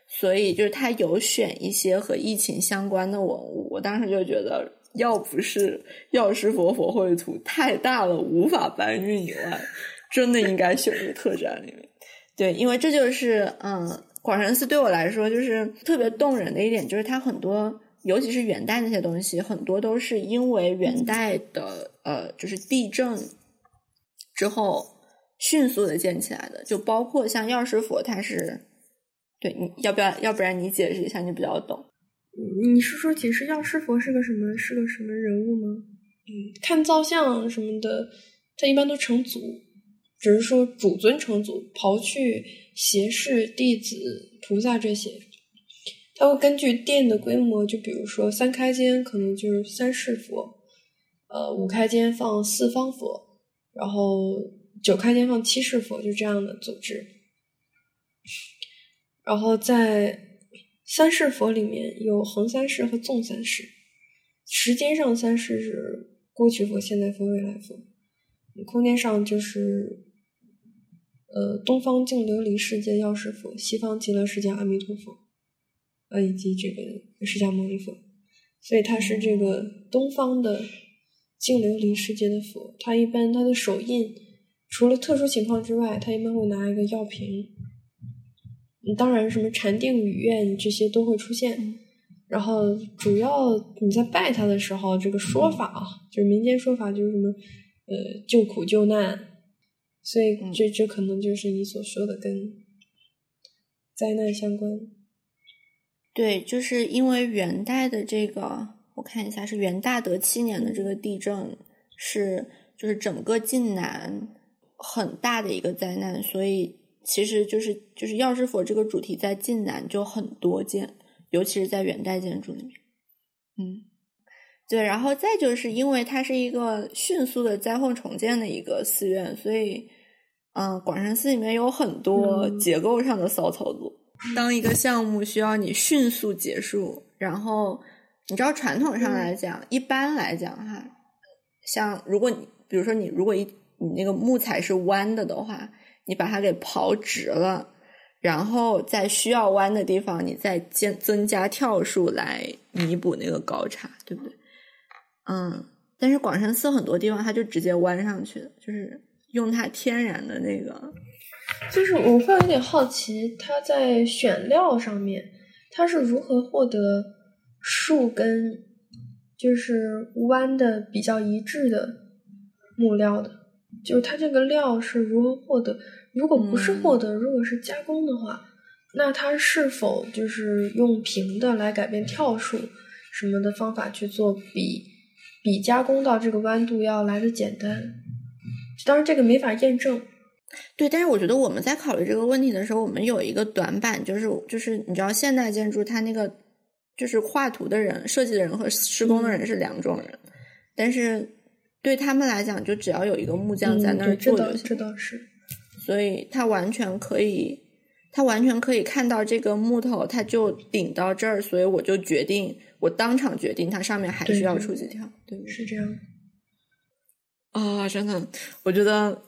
所以就是它有选一些和疫情相关的文物。我当时就觉得，要不是药师佛佛绘图太大了无法搬运以外，真的应该选入特展里面。对，因为这就是嗯，广深寺对我来说就是特别动人的一点，就是它很多，尤其是元代那些东西，很多都是因为元代的呃，就是地震之后迅速的建起来的，就包括像药师佛，它是对，你要不要？要不然你解释一下，你比较懂。你是说解释药师佛是个什么是个什么人物吗？嗯，看造像什么的，他一般都成祖，只是说主尊成祖，刨去胁侍、弟子、菩萨这些，他会根据殿的规模，就比如说三开间可能就是三世佛，呃，五开间放四方佛，然后九开间放七世佛，就这样的组织。然后在三世佛里面有横三世和纵三世，时间上三世是过去佛、现在佛、未来佛，空间上就是呃东方净琉璃世界药师佛，西方极乐世界阿弥陀佛，呃以及这个释迦牟尼佛，所以它是这个东方的净琉璃世界的佛，他一般他的手印除了特殊情况之外，他一般会拿一个药瓶。嗯当然，什么禅定语愿这些都会出现。然后，主要你在拜他的时候，这个说法啊，就是民间说法，就是什么呃救苦救难，所以这这可能就是你所说的跟灾难相关。对，就是因为元代的这个，我看一下是元大德七年的这个地震，是就是整个晋南很大的一个灾难，所以其实就是就是药师佛这个主题在晋南就很多见，尤其是在元代建筑里面。嗯，对，然后再就是因为它是一个迅速的灾后重建的一个寺院，所以嗯、呃广山寺里面有很多嗯结构上的骚操作。当一个项目需要你迅速结束，然后你知道传统上来讲，一般来讲哈，像如果你比如说你如果一你那个木材是弯的的话，你把它给刨直了，然后在需要弯的地方，你再增增加跳数来弥补那个高差，对不对？嗯，但是广深寺很多地方它就直接弯上去了，就是用它天然的那个。就是我会有点好奇，他在选料上面，他是如何获得树跟就是弯的比较一致的木料的？就是它这个料是如何获得？如果不是获得，如果是加工的话，那它是否就是用平的来改变跳数什么的方法去做比比加工到这个弯度要来的简单？当然，这个没法验证。对，但是我觉得我们在考虑这个问题的时候，我们有一个短板，就是就是你知道，现代建筑它那个就是画图的人、设计的人和施工的人是两种人，但是对他们来讲，就只要有一个木匠在那儿做就行，这倒是，所以他完全可以，他完全可以看到这个木头，他就顶到这儿，所以我就决定，我当场决定，它上面还需要出几条，对？是这样。啊，真的，我觉得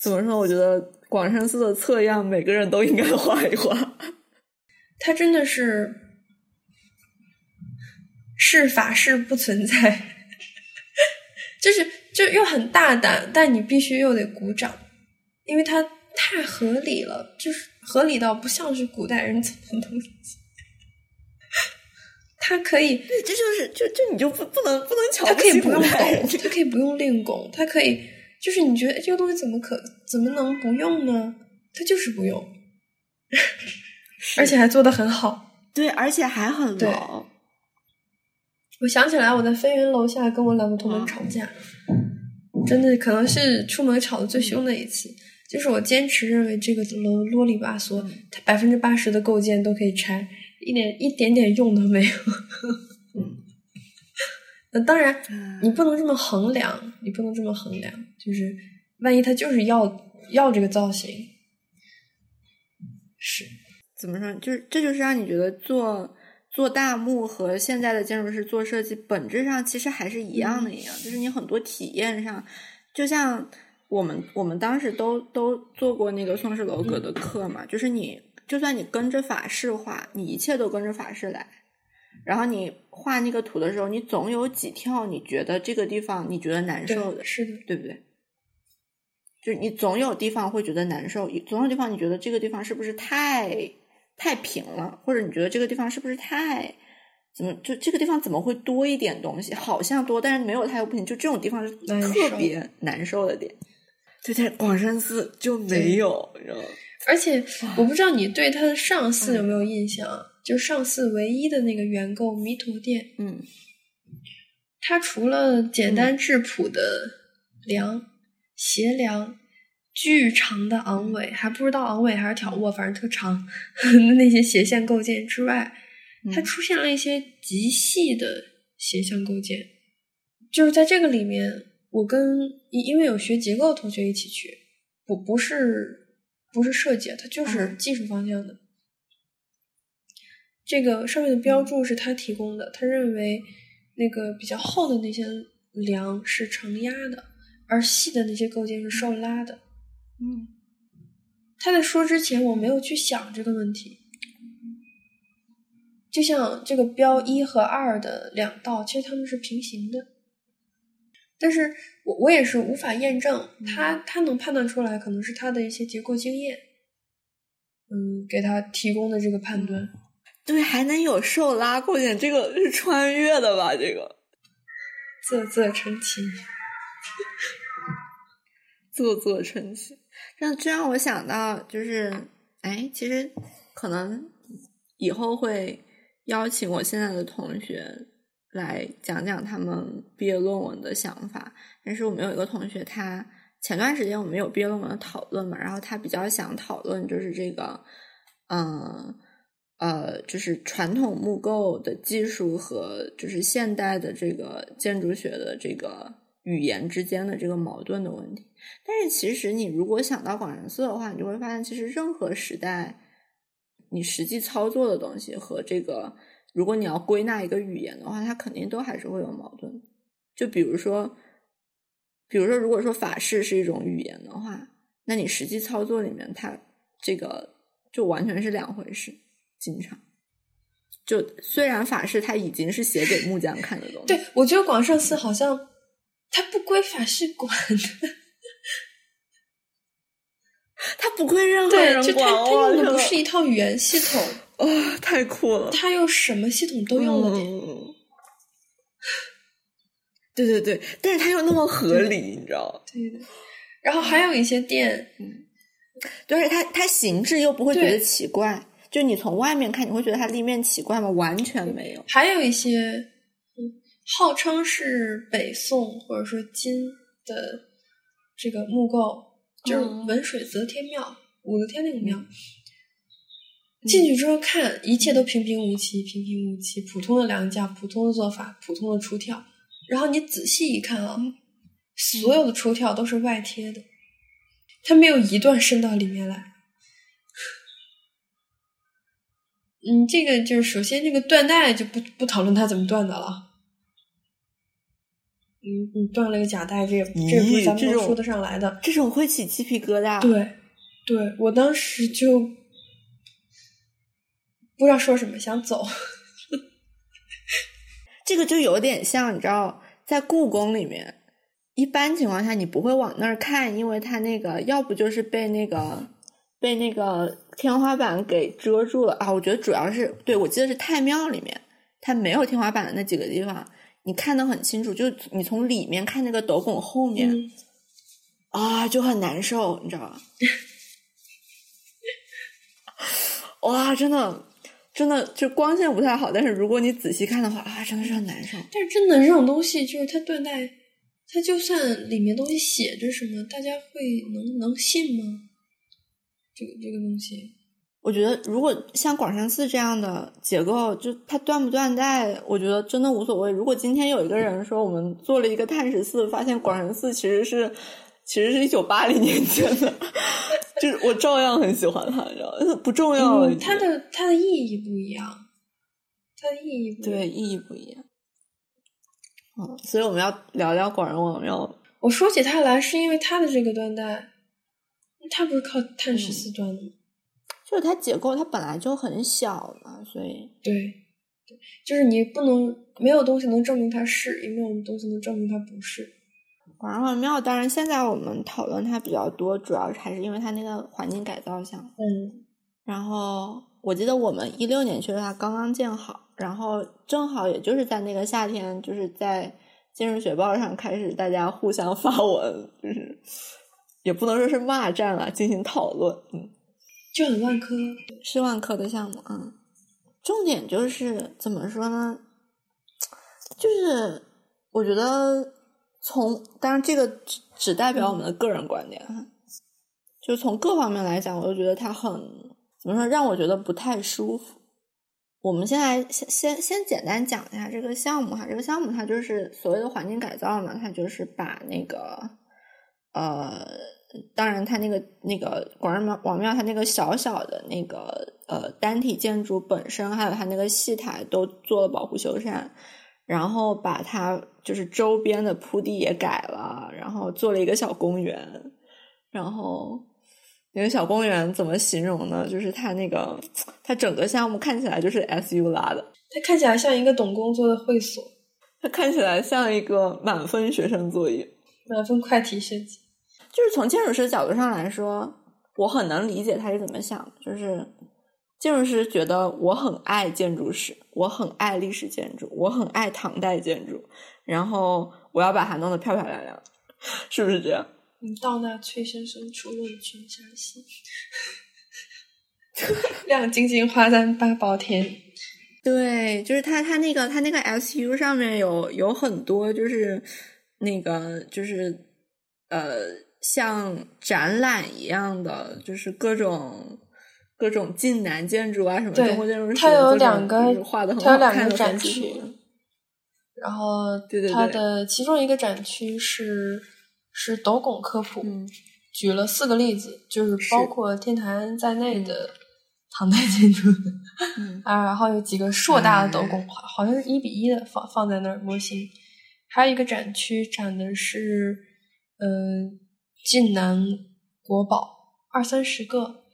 怎么说？我觉得广深寺的侧样，每个人都应该画一画。它真的是是法式不存在，就是就又很大胆，但你必须又得鼓掌，因为它太合理了，就是合理到不像是古代人做的东西。他可以，对，这就是就就你就不不能不能瞧它可以不用拱，拱，<laughs> 它可以不用另拱，他可以就是你觉得这个东西怎么可怎么能不用呢？它就是不用，<laughs> 而且还做的很好，对，而且还很对牢。我想起来我在飞云楼下跟我两个同门吵架，真的可能是出门吵的最凶的一次。就是我坚持认为这个楼啰里吧嗦，它百分之八十的构件都可以拆，一点一点点用都没有。那当然，你不能这么衡量，你不能这么衡量。就是万一他就是要要这个造型，是怎么说？就是这就是让你觉得做做大幕和现在的建筑师做设计本质上其实还是一样的，一样，就是你很多体验上，就像我们我们当时都都做过那个宋氏楼阁的课嘛，就是你就算你跟着法式画，你一切都跟着法式来，然后你画那个图的时候，你总有几跳你觉得这个地方你觉得难受的，是的，对不对？就是你总有地方会觉得难受，总有地方你觉得这个地方是不是太太平了，或者你觉得这个地方是不是太怎么就这个地方怎么会多一点东西？好像多，但是没有它又不行。就这种地方是特别难受的点。就在广山寺就没有，你知道吗？而且我不知道你对他的上寺有没有印象？就上寺唯一的那个原构弥陀殿，嗯它除了简单质朴的梁、斜梁、巨长的昂尾，还不知道昂尾还是挑卧，反正特长 <laughs> 那些斜线构件之外，它嗯出现了一些极细的斜向构件。就是在这个里面，我跟因因为有学结构的同学一起去，不不是不是设计，它就是嗯技术方向的。这个上面的标注是他提供的，他认为那个比较厚的那些梁是承压的，而细的那些构件是受拉的。嗯他在说之前，我没有去想这个问题。就像这个标一和二的两道，其实它们是平行的，但是我我也是无法验证，他他能判断出来，可能是他的一些结构经验，嗯，给他提供的这个判断。对，还能有受拉构件，这个是 <laughs> 穿越的吧？这个啧啧称奇。啧啧称奇，这样这让我想到，就是哎，其实可能以后会邀请我现在的同学来讲讲他们毕业论文的想法。但是我们有一个同学，他前段时间我们有毕业论文的讨论嘛，然后他比较想讨论就是这个，嗯。呃，呃就是传统木构的技术和就是现代的这个建筑学的这个语言之间的这个矛盾的问题。但是其实你如果想到广深寺的话，你就会发现，其实任何时代，你实际操作的东西和这个，如果你要归纳一个语言的话，它肯定都还是会有矛盾。就比如说，比如说，如果说法式是一种语言的话，那你实际操作里面，它这个就完全是两回事。经常，就虽然法式它已经是写给木匠看的东西，对我觉得广胜寺好像它不归法式管的，<laughs> 它不归任何对，人就它管。它用的不是一套语言系统，<laughs> 啊、太酷了！它又什么系统都用了点。嗯对对对，但是它又那么合理，你知道？对的。然后还有一些店，对，而且它它形制又不会觉得奇怪，就你从外面看，你会觉得它立面奇怪吗？完全没有。还有一些，嗯，号称是北宋或者说金的这个木构就是文水则天庙，武则天那个庙。进去之后看，一切都平平无奇，平平无奇，普通的梁架，普通的做法，普通的出跳。然后你仔细一看啊，所有的出跳都是外贴的，它没有一段伸到里面来。嗯，这个就是首先这个缎带就不不讨论它怎么断的了。嗯，你断了个假带，这也这不是咱们能说得上来的。这种会起鸡皮疙瘩。对，对我当时就不知道说什么，想走。<laughs> 这个就有点像，你知道，在故宫里面，一般情况下你不会往那儿看，因为它那个要不就是被那个被那个天花板给遮住了啊。我觉得主要是对我记得是太庙里面，它没有天花板的那几个地方，你看得很清楚，就你从里面看那个斗拱后面啊，就很难受，你知道吧？<laughs> 哇，真的。真的就光线不太好，但是如果你仔细看的话啊，真的是很难受。但是真的这种东西，就是它对待，它就算里面东西写着什么，大家会能能信吗？这个这个东西，我觉得如果像广山寺这样的结构，就它断不断代，我觉得真的无所谓。如果今天有一个人说我们做了一个碳十四，发现广山寺其实是其实是一九八零年建的。<laughs> 就是我照样很喜欢它，你知道吗？不重要了。它的它的意义不一样，它的意义对意义不一样。嗯，所以我们要聊聊广仁王庙。我说起它来，是因为它的这个缎带，它不是靠碳十四缎的吗？就是它结构，它本来就很小嘛，所以对对，就是你不能没有东西能证明它是，也没有东西能证明它不是。广仁王庙，当然现在我们讨论它比较多，主要还是因为它那个环境改造项目。嗯，然后我记得我们一六年去的话，刚刚建好，然后正好也就是在那个夏天，就是在《今日雪报》上开始大家互相发文，就是也不能说是骂战了，进行讨论。嗯，就很万科，是万科的项目。嗯，重点就是怎么说呢？就是我觉得。从当然，这个只只代表我们的个人观点，就从各方面来讲，我就觉得它很怎么说，让我觉得不太舒服。我们先来先先先简单讲一下这个项目哈，这个项目它就是所谓的环境改造嘛，它就是把那个呃，当然它那个那个广仁王庙它那个小小的那个呃单体建筑本身，还有它那个戏台都做了保护修缮。然后把它就是周边的铺地也改了，然后做了一个小公园。然后那个小公园怎么形容呢？就是它那个，它整个项目看起来就是 SU 拉的。它看起来像一个懂工作的会所，它看起来像一个满分学生作业，满分快题设计。就是从建筑师角度上来说，我很能理解他是怎么想，就是。建筑师觉得我很爱建筑史，我很爱历史建筑，我很爱唐代建筑，然后我要把它弄得漂漂亮亮，<laughs> 是不是这样？你到那崔先生出问君山西，<laughs> 亮晶晶花簪八宝田。<laughs> 对，就是他，他那个，他那个 SU 上面有有很多，就是那个，就是呃，像展览一样的，就是各种。各种晋南建筑啊，什么中国建筑史，它有两个画的很好看的展区。然后，对对对，它的其中一个展区是是斗拱科普，举了四个例子，就是包括天坛在内的唐代建筑。<laughs> 啊，然后有几个硕大的斗拱，好像是一比一的放放在那儿模型。还有一个展区展的是，嗯，晋南国宝二三十个。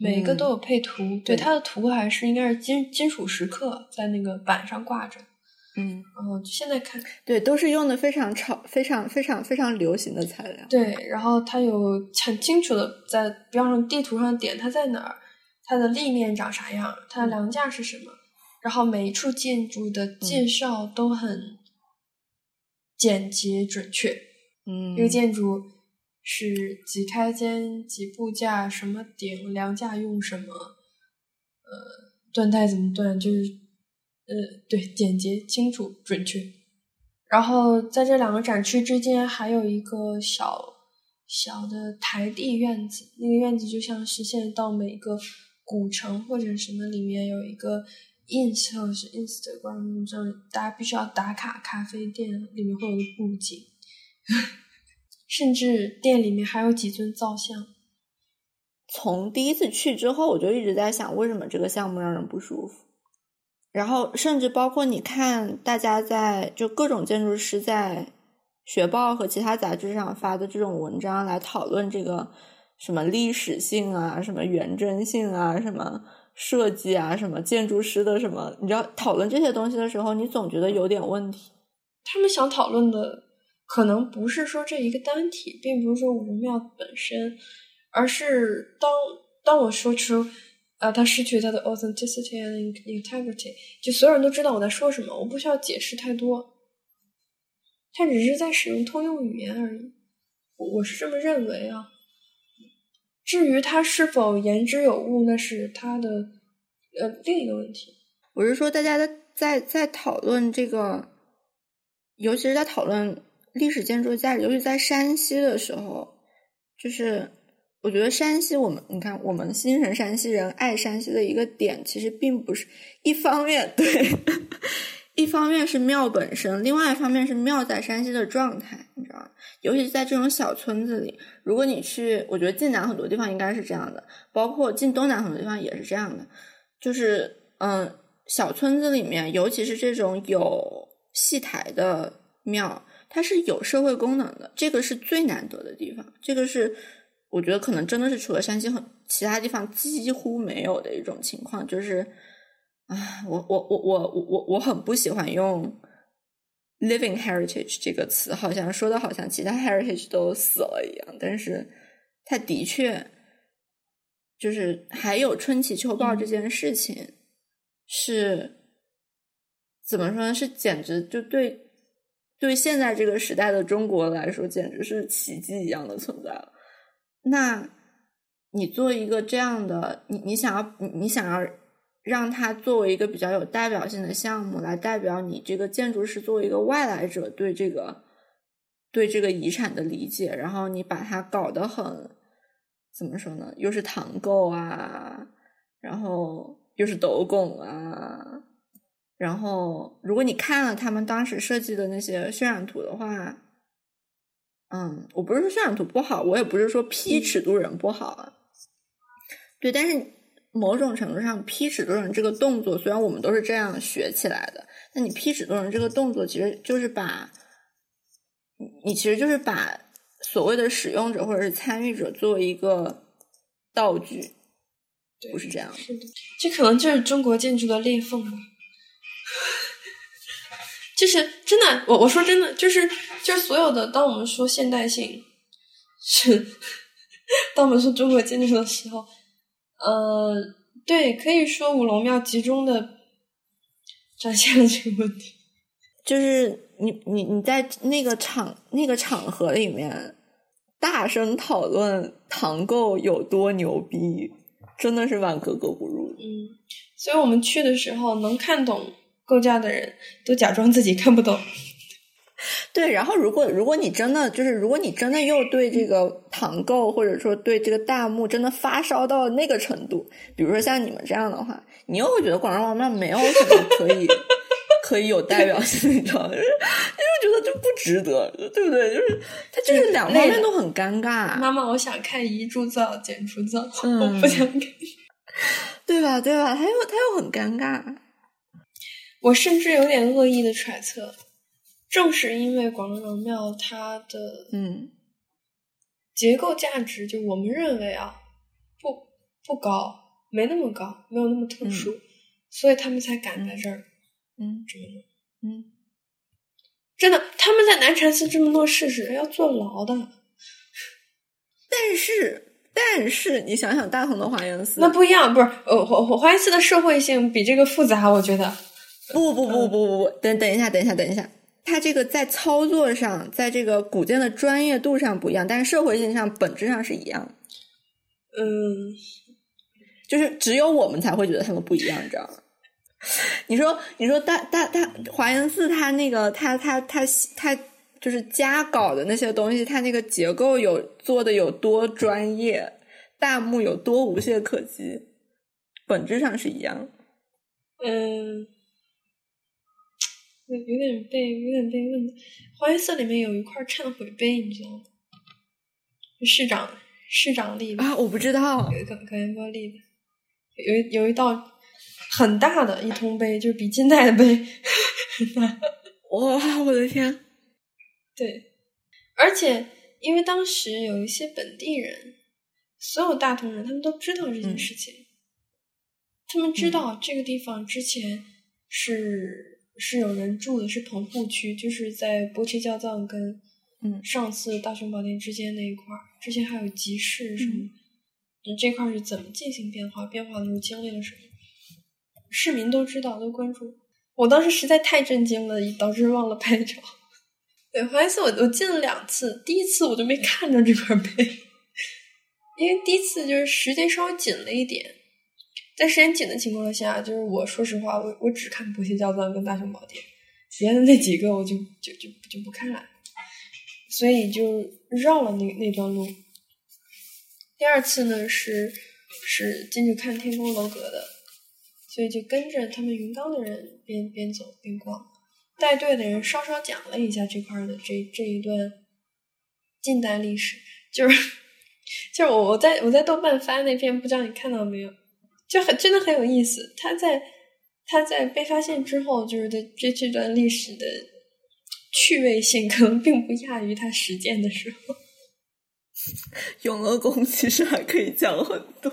每个都有配图，对它的图还是应该是金金属石刻在那个板上挂着，嗯，然后现在看，对，都是用的非常潮、非常非常非常流行的材料，对，然后它有很清楚的在，比方说地图上点它在哪儿，它的立面长啥样，它的梁架是什么，然后每一处建筑的介绍都很简洁准确，嗯，这个建筑。是几开间、几步架、什么顶、梁架用什么？呃，断带怎么断？就是呃，对，简洁、清楚、准确。然后在这两个展区之间还有一个小小的台地院子，那个院子就像是现在到每个古城或者什么里面有一个 ins 或者是 Instagram 上，大家必须要打卡咖啡店，里面会有个布景，甚至店里面还有几尊造像。从第一次去之后，我就一直在想，为什么这个项目让人不舒服？然后，甚至包括你看，大家在就各种建筑师在学报和其他杂志上发的这种文章，来讨论这个什么历史性啊、什么原真性啊、什么设计啊、什么建筑师的什么，你知道，讨论这些东西的时候，你总觉得有点问题。他们想讨论的可能不是说这一个单体，并不是说武龙庙本身，而是当当我说出。啊，他失去他的 authenticity and integrity，就所有人都知道我在说什么，我不需要解释太多。他只是在使用通用语言而已，我是这么认为啊。至于他是否言之有物，那是他的呃另一个问题。我是说，大家在在在讨论这个，尤其是在讨论历史建筑价值，尤其在山西的时候，就是。我觉得山西，我们你看，我们新城山西人爱山西的一个点，其实并不是一方面 <laughs> 对，一方面是庙本身，另外一方面是庙在山西的状态，你知道吗？尤其是在这种小村子里，如果你去，我觉得晋南很多地方应该是这样的，包括晋东南很多地方也是这样的，就是嗯，小村子里面，尤其是这种有戏台的庙，它是有社会功能的，这个是最难得的地方，这个是。我觉得可能真的是除了山西很其他地方几乎没有的一种情况，就是啊，我我我我我我很不喜欢用 living heritage 这个词，好像说的好像其他 heritage 都死了一样，但是它的确就是还有春祈秋报这件事情是怎么说呢？是简直就对对现在这个时代的中国来说，简直是奇迹一样的存在了。那，你做一个这样的，你你想要你想要让它作为一个比较有代表性的项目，来代表你这个建筑师作为一个外来者对这个对这个遗产的理解，然后你把它搞得很怎么说呢？又是唐构啊，然后又是斗拱啊，然后如果你看了他们当时设计的那些渲染图的话。嗯，我不是说渲染图不好，我也不是说批尺度人不好啊。对，但是某种程度上，批尺度人这个动作，虽然我们都是这样学起来的，那你批尺度人这个动作，其实就是把，你其实就是把所谓的使用者或者是参与者作为一个道具，不是这样。是的，这可能就是中国建筑的裂缝吧。就是真的，我我说真的，就是就是所有的，当我们说现代性是，当我们说中国建筑的时候，呃，对，可以说五龙庙集中的展现了这个问题。就是你你你在那个场那个场合里面大声讨论唐构有多牛逼，真的是蛮格格不入。嗯，所以我们去的时候能看懂。构架的人都假装自己看不懂，<laughs> 对。然后，如果如果你真的就是，如果你真的又对这个唐构或者说对这个大幕真的发烧到那个程度，比如说像你们这样的话，你又会觉得广州王庙没有什么可以 <laughs> 可以有代表性，你知道吗？<laughs> 就是因为觉得就不值得，对不对？就是它就是两方面都很尴尬。妈妈，我想看遗铸造、简铸造，我不想看，对吧？对吧？他又他又很尴尬。我甚至有点恶意的揣测，正是因为广州龙庙它的嗯。结构价值，就我们认为啊不不高，没那么高，没有那么特殊，所以他们才敢在这儿嗯。这么弄嗯，真的他们在南禅寺这么做事是要坐牢的，但是但是你想想大同的华严寺，那不一样，不是呃华华严寺的社会性比这个复杂，我觉得。不不不不不不，等等一下，等一下，等一下，它这个在操作上，在这个古建的专业度上不一样，但是社会性上本质上是一样。嗯，就是只有我们才会觉得他们不一样，你知道吗？你说，你说大大大华严寺，它那个它它它它就是加稿的那些东西，它那个结构有做的有多专业，弹幕有多无懈可击，本质上是一样。嗯，有有点被有点被问。花颜色里面有一块忏悔碑，你知道吗？市长市长立的啊，我不知道，有一个可怜波立的，有一有一道很大的一通碑，就是比近代的碑。<laughs> 哇，我的天！<laughs> 对，而且因为当时有一些本地人，所有大同人，他们都知道这件事情，他们知道这个地方之前是是有人住的，是棚户区，就是在波切教藏跟嗯上次大雄宝殿之间那一块儿，之前还有集市什么，嗯，这块是怎么进行变化？变化的时候经历了什么？市民都知道，都关注。我当时实在太震惊了，导致忘了拍照。<laughs> 对，怀疑寺我我进了两次，第一次我就没看着这块碑，<laughs> 因为第一次就是时间稍微紧了一点，在时间紧的情况下，就是我说实话，我我只看《博西教藏》跟《大雄宝殿》，别的那几个我就就就就不看了，所以就绕了那那段路。第二次呢是是进去看天宫楼阁的，所以就跟着他们云冈的人边边走边逛。带队的人稍稍讲了一下这块的这这一段近代历史，就是就是我我在我在豆瓣发那篇，不知道你看到没有？就很真的很有意思。他在他在被发现之后，就是的这这段历史的趣味性可能并不亚于他实践的时候。<laughs> 永乐宫其实还可以讲很多。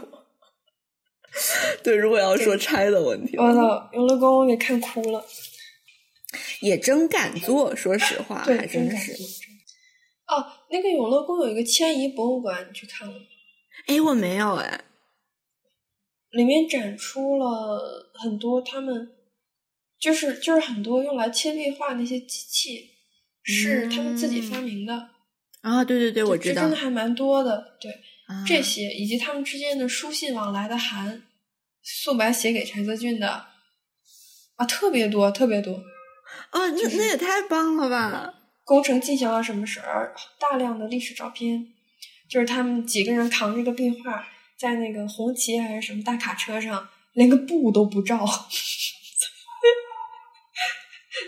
对，如果要说拆的问题，我操，永乐宫我给看哭了。也真敢做，说实话，还真是。哦，那个永乐宫有一个迁移博物馆，你去看了吗？哎，我没有哎。里面展出了很多他们，就是就是很多用来铅壁画那些机器，是他们自己发明的。啊，对对对，我知道，真的还蛮多的。对，这些以及他们之间的书信往来的函，素白写给柴泽俊的，啊，特别多，特别多。啊，那那也太棒了吧！工程进行了什么事儿？大量的历史照片，就是他们几个人扛着个壁画，在那个红旗还是什么大卡车上，连个布都不照，<laughs>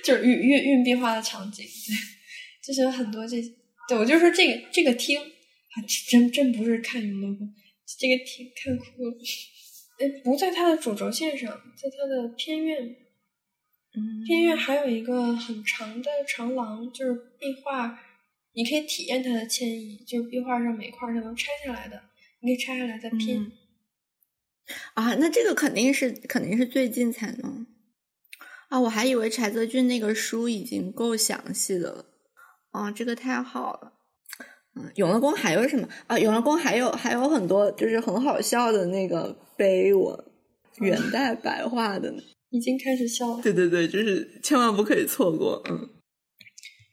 就是运运运壁画的场景。对，就是有很多这，对我就说这个这个厅，啊真真不是看永乐宫，这个厅看哭了。哎，不在它的主轴线上，在它的偏院。偏院还有一个很长的长廊，就是壁画，你可以体验它的迁移，就是壁画上每块是能拆下来的，你可以拆下来再拼。啊，那这个肯定是肯定是最近才能啊！我还以为柴泽俊那个书已经够详细的了啊，这个太好了。嗯，永乐宫还有什么啊？永乐宫还有还有很多就是很好笑的那个碑文，元代白话的呢。<laughs> 已经开始笑了。对对对，就是千万不可以错过。嗯，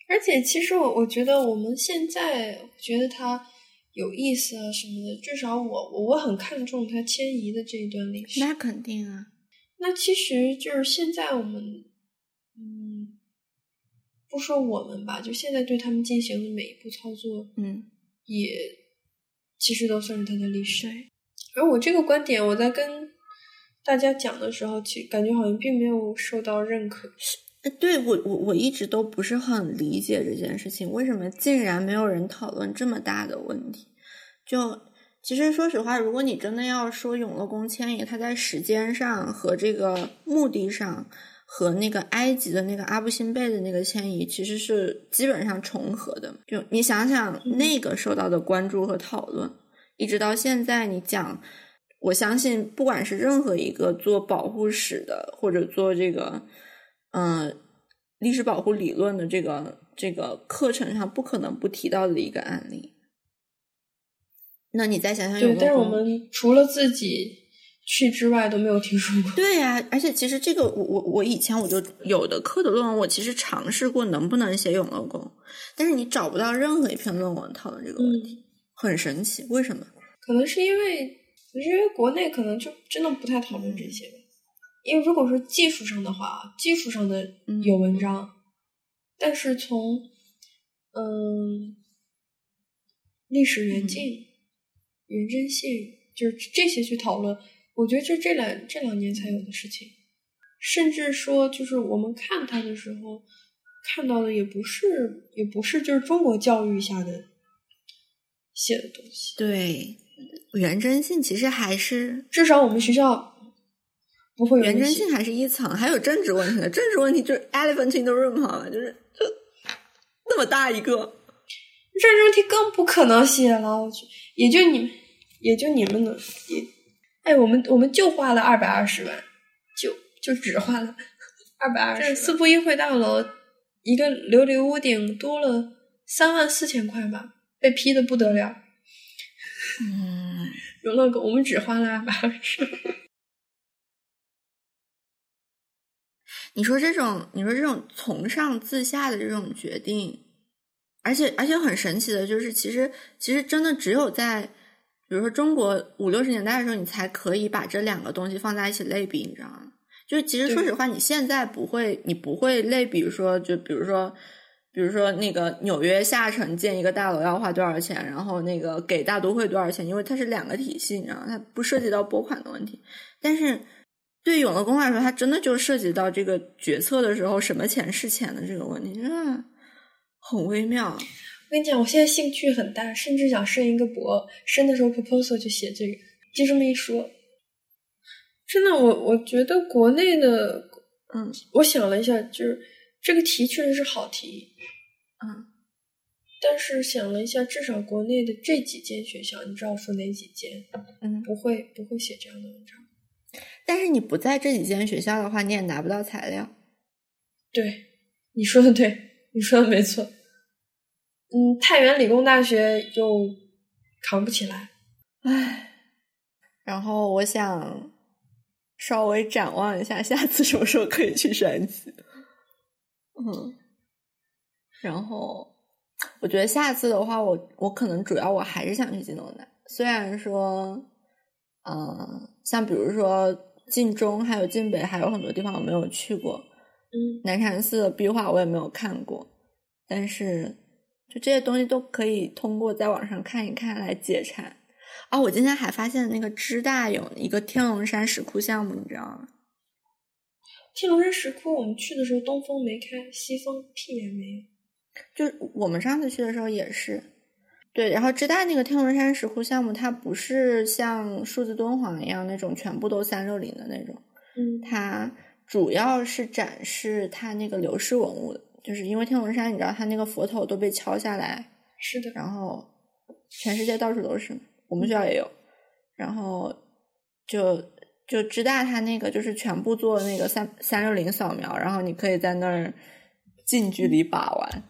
而且其实我我觉得我们现在觉得它有意思啊什么的，至少我我我很看重它迁移的这一段历史。那肯定啊。那其实就是现在我们，嗯，不说我们吧，就现在对他们进行的每一步操作，嗯，也其实都算是它的历史。而我这个观点，我在跟。大家讲的时候，其感觉好像并没有受到认可。对我，我我一直都不是很理解这件事情，为什么竟然没有人讨论这么大的问题？就其实说实话，如果你真的要说永乐宫迁移，它在时间上和这个目的上和那个埃及的那个阿布辛贝的那个迁移，其实是基本上重合的。就你想想，那个受到的关注和讨论，一直到现在，你讲。我相信，不管是任何一个做保护史的，或者做这个，嗯，历史保护理论的这个这个课程上，不可能不提到的一个案例。那你再想想，对，但是我们除了自己去之外，都没有听说过。对呀，而且其实这个，我我我以前我就有的课的论文，我其实尝试过能不能写永乐宫，但是你找不到任何一篇论文讨论这个问题，很神奇，为什么？可能是因为。因为国内可能就真的不太讨论这些吧，因为如果说技术上的话，技术上的有文章，但是从嗯，历史远近、原真性，就是这些去讨论。我觉得这这两这两年才有的事情，甚至说，就是我们看它的时候，看到的也不是，也不是就是中国教育下的写的东西。对，原真性其实还是至少我们学校不会原真性还是一层，还有政治问题的。政治问题就是 elephant in the room 好吧？就是就那么大一个，政治问题更不可能写了，我去，也就你们，也就你们能也，哎，我们我们就花了二百二十万，就就只花了 <laughs> 二百二十。这四部议会大楼一个琉璃屋顶多了三万四千块吧，被批的不得了。嗯，<laughs> 永乐狗，我们只花了二百二十。你说这种，你说这种从上自下的这种决定，而且而且很神奇的就是，其实其实真的只有在，比如说中国五六十年代的时候，你才可以把这两个东西放在一起类比，你知道吗？就是其实说实话，你现在不会，你不会类比说，就比如说。比如说，那个纽约下城建一个大楼要花多少钱，然后那个给大都会多少钱，因为它是两个体系，你知道，它不涉及到拨款的问题。但是对永乐宫来说，它真的就涉及到这个决策的时候，什么钱是钱的这个问题，真的很微妙。我跟你讲，我现在兴趣很大，甚至想申一个博，申的时候 proposal 就写这个。就这么一说，真的，我我觉得国内的，嗯我想了一下，就是这个题确实是好题，嗯，但是想了一下，至少国内的这几间学校，你知道我说哪几间？嗯，不会不会写这样的文章。但是你不在这几间学校的话，你也拿不到材料。对，你说的对，你说的没错。嗯，太原理工大学又扛不起来。唉，然后我想稍微展望一下，下次什么时候可以去山西。嗯，然后我觉得下次的话，我我可能主要我还是想去晋东南，虽然说，嗯、像比如说晋中还有晋北，还有很多地方我没有去过，嗯，南禅寺的壁画我也没有看过，但是就这些东西都可以通过在网上看一看来解馋。啊，我今天还发现那个知大有一个天龙山石窟项目，你知道吗？天龙山石窟，我们去的时候东风没开，西风屁也没有。就我们上次去的时候也是，对。然后知大那个天龙山石窟项目，它不是像数字敦煌一样那种全部都三六零的那种，嗯它主要是展示它那个流失文物的，就是因为天龙山，你知道它那个佛头都被敲下来，是的，然后全世界到处都是，我们学校也有，然后就就知大它那个就是全部做那个三三六零扫描，然后你可以在那儿近距离把玩。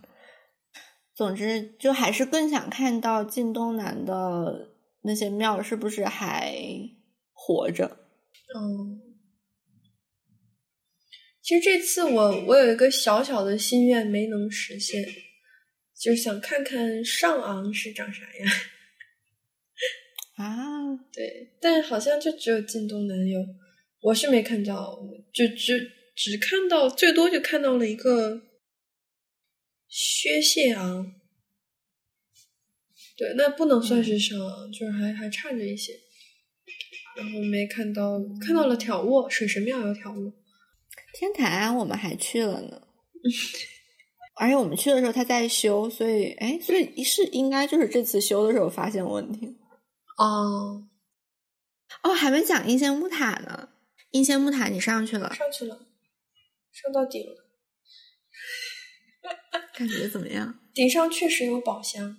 总之，就还是更想看到晋东南的那些庙是不是还活着。嗯。其实这次我我有一个小小的心愿没能实现，就是想看看上昂是长啥样。<laughs> 啊，对，但好像就只有晋东南有，我是没看到，就只只看到最多就看到了一个薛谢昂，对，那不能算是上昂，就是还还差着一些。然后没看到，看到了挑卧，水神庙有挑卧，天台庵我们还去了呢，而且我们去的时候他在修，所以哎，所以是应该就是这次修的时候发现问题。哦，哦，还没讲应县木塔呢。应县木塔你上去了，上去了，上到顶了，感觉怎么样？顶上确实有宝箱，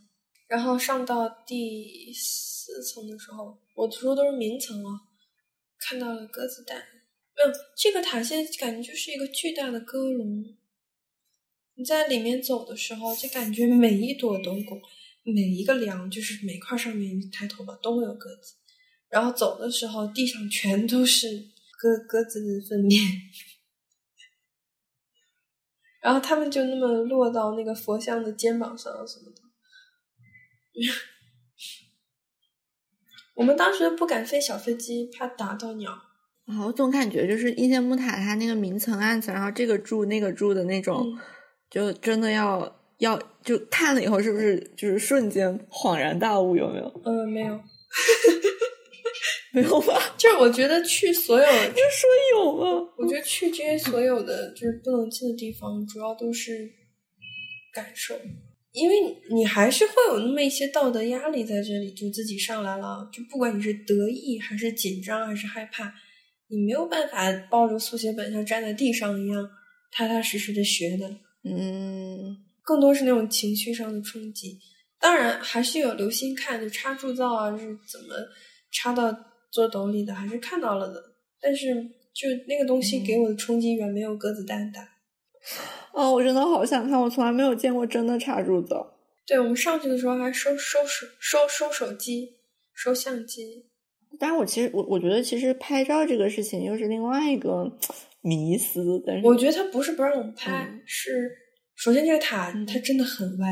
然后上到第四层的时候，我说都是明层了，看到了鸽子蛋。没有，这个塔现在感觉就是一个巨大的鸽笼。你在里面走的时候，就感觉每一朵都拱、每一个梁，就是每块上面你抬头吧，都会有鸽子。然后走的时候，地上全都是鸽鸽子的粪便。然后他们就那么落到那个佛像的肩膀上什么的。<laughs> 我们当时不敢飞小飞机，怕打到鸟。啊、我总感觉就是应县木塔它那个明层暗层，然后这个柱那个柱的那种，嗯就真的要要就看了以后，是不是就是瞬间恍然大悟？有没有？呃，没有，没有吧？就是我觉得去所有，<laughs> 就说有吗？我觉得去这些所有的就是不能去的地方，主要都是感受，因为你还是会有那么一些道德压力在这里，就自己上来了，就不管你是得意还是紧张还是害怕，你没有办法抱着速写本像站在地上一样踏踏实实的学的，嗯，更多是那种情绪上的冲击。当然还是有留心看，就插铸造啊是怎么插到做斗笠的，还是看到了的。但是就那个东西给我的冲击远没有鸽子蛋大。<laughs> 哦，我真的好想看，我从来没有见过真的插柱子。对我们上去的时候还收收手收收手机收相机，但是我其实我我觉得其实拍照这个事情又是另外一个迷思。但是我觉得他不是不让我们拍，嗯是首先这个塔它真的很歪。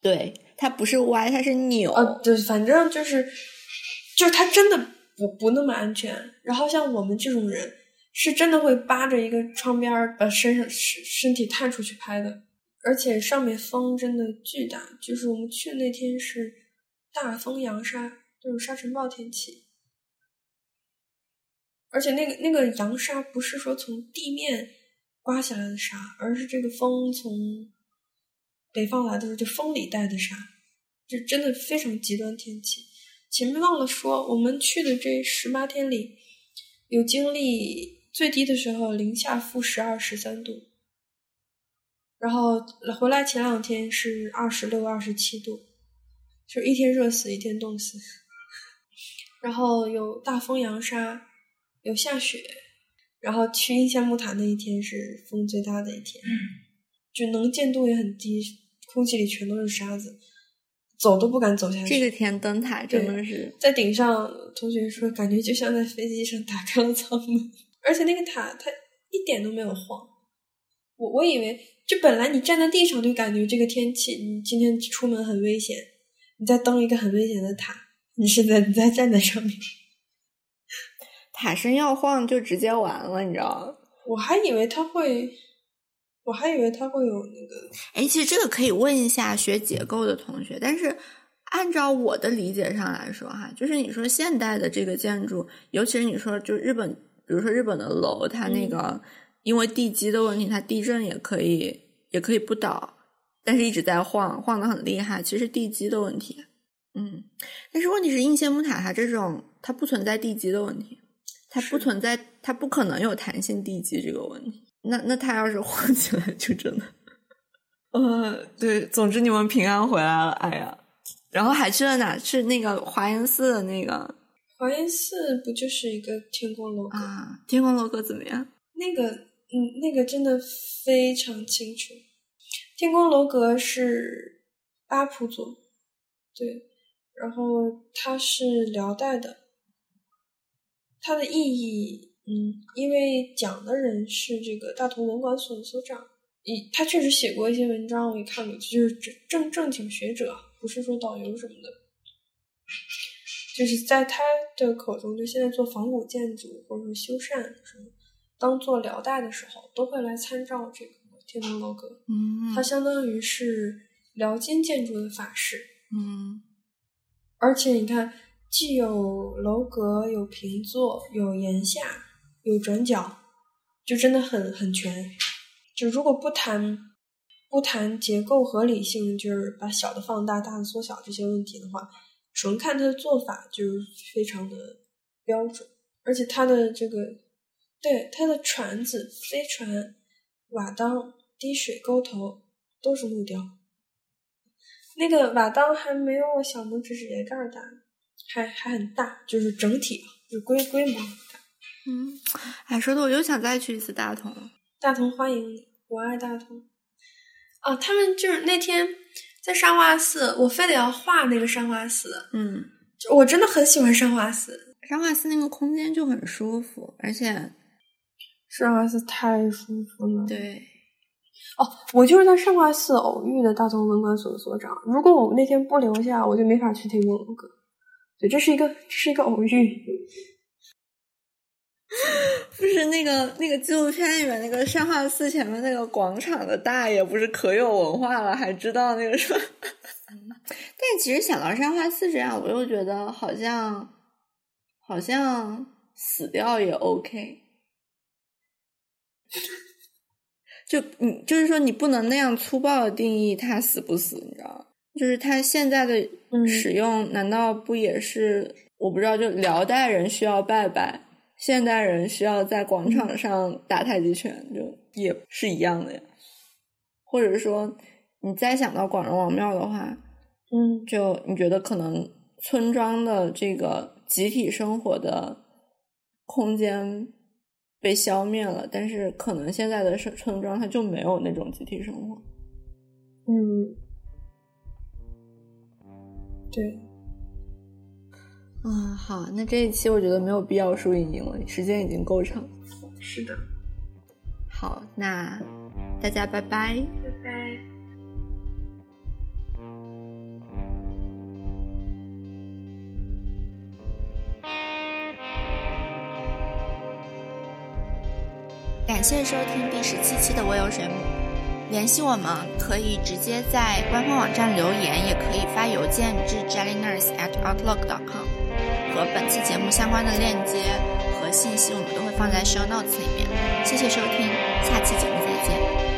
对它不是歪，它是扭。呃，对，反正就是，就是它真的不不那么安全。然后像我们这种人，是真的会扒着一个窗边把身上身身体探出去拍的，而且上面风真的巨大。就是我们去的那天是大风扬沙，就是沙尘暴天气，而且那个那个扬沙不是说从地面刮下来的沙，而是这个风从北方来的时候就风里带的沙，就真的非常极端天气。前面忘了说，我们去的这十八天里，有经历最低的时候零下负十二、十三度，然后回来前两天是二十六、二十七度，就一天热死，一天冻死。<laughs> 然后有大风扬沙，有下雪，然后去印象木塔那一天是风最大的一天，就能见度也很低，空气里全都是沙子，走都不敢走下去。这个天灯塔真的是，在顶上，同学说感觉就像在飞机上打开了舱门，<laughs> 而且那个塔它一点都没有晃。我我以为就本来你站在地上就感觉这个天气，你今天出门很危险，你在登一个很危险的塔，你是在你在站在上面。<laughs> 塔身要晃就直接完了，你知道吗？我还以为它会，我还以为它会有那个，哎，其实这个可以问一下学结构的同学，但是按照我的理解上来说，哈，就是你说现代的这个建筑，尤其是你说就日本，比如说日本的楼，它那个、因为地基的问题，它地震也可以也可以不倒，但是一直在晃，晃得很厉害，其实地基的问题。嗯，但是问题是应县木塔它这种它不存在地基的问题，它不存在，它不可能有弹性地基这个问题。那那他要是晃起来，就真的，<laughs> 呃，对，总之你们平安回来了，哎呀，然后还去了哪？去那个华严寺的那个华严寺不就是一个天宫楼阁？啊，天宫楼阁怎么样？那个，嗯，那个真的非常清楚。天宫楼阁是八普佐，对，然后它是辽代的，它的意义，嗯，因为讲的人是这个大同文管所的所长，一他确实写过一些文章，我也看过，就是正正正经学者，不是说导游什么的。就是在他的口中，就现在做仿古建筑或者说修缮什么，当做辽代的时候，都会来参照这个天堂楼阁。嗯它相当于是辽金建筑的法式，嗯而且你看，既有楼阁，有平座，有檐下，有转角，就真的很很全。就如果不谈不谈结构合理性，就是把小的放大，大的缩小这些问题的话，纯看它的做法就是非常的标准，而且它的这个对它的船子、飞船、瓦当、滴水沟头都是木雕。那个瓦当还没有我小拇指指甲盖大，还还很大，就是整体就规规模。嗯，哎，说的我又想再去一次大同了。大同欢迎你，我爱大同。哦，他们就是那天在上化寺，我非得要画那个上化寺，嗯，就我真的很喜欢上化寺。上化寺那个空间就很舒服，而且上化寺太舒服了。对，哦，我就是在上化寺偶遇的大同文管所的所长。如果我那天不留下，我就没法去天宫楼阁。对，这是一个这是一个偶遇。<laughs> 不是那个那个纪录片里面那个善化寺前面那个广场的大爷，不是可有文化了，还知道那个什么？<laughs> 但其实想到善化寺这样，我又觉得好像好像死掉也 OK。就你就是说，你不能那样粗暴的定义他死不死，你知道吗？就是他现在的使用，难道不也是我不知道？就辽代人需要拜拜，现代人需要在广场上打太极拳，就也是一样的呀。或者说，你再想到广仁王庙的话，嗯，就你觉得可能村庄的这个集体生活的空间。被消灭了，但是可能现在的村村庄它就没有那种集体生活。嗯，对。啊，好，那这一期我觉得没有必要输赢赢了，时间已经够长。是的。好，那大家拜拜。拜拜。感谢收听第十七期的《我有水母》，联系我们可以直接在官方网站留言，也可以发邮件至 jellynurse@outlook.com，和本期节目相关的链接和信息我们都会放在 show notes 里面。谢谢收听，下期节目再见。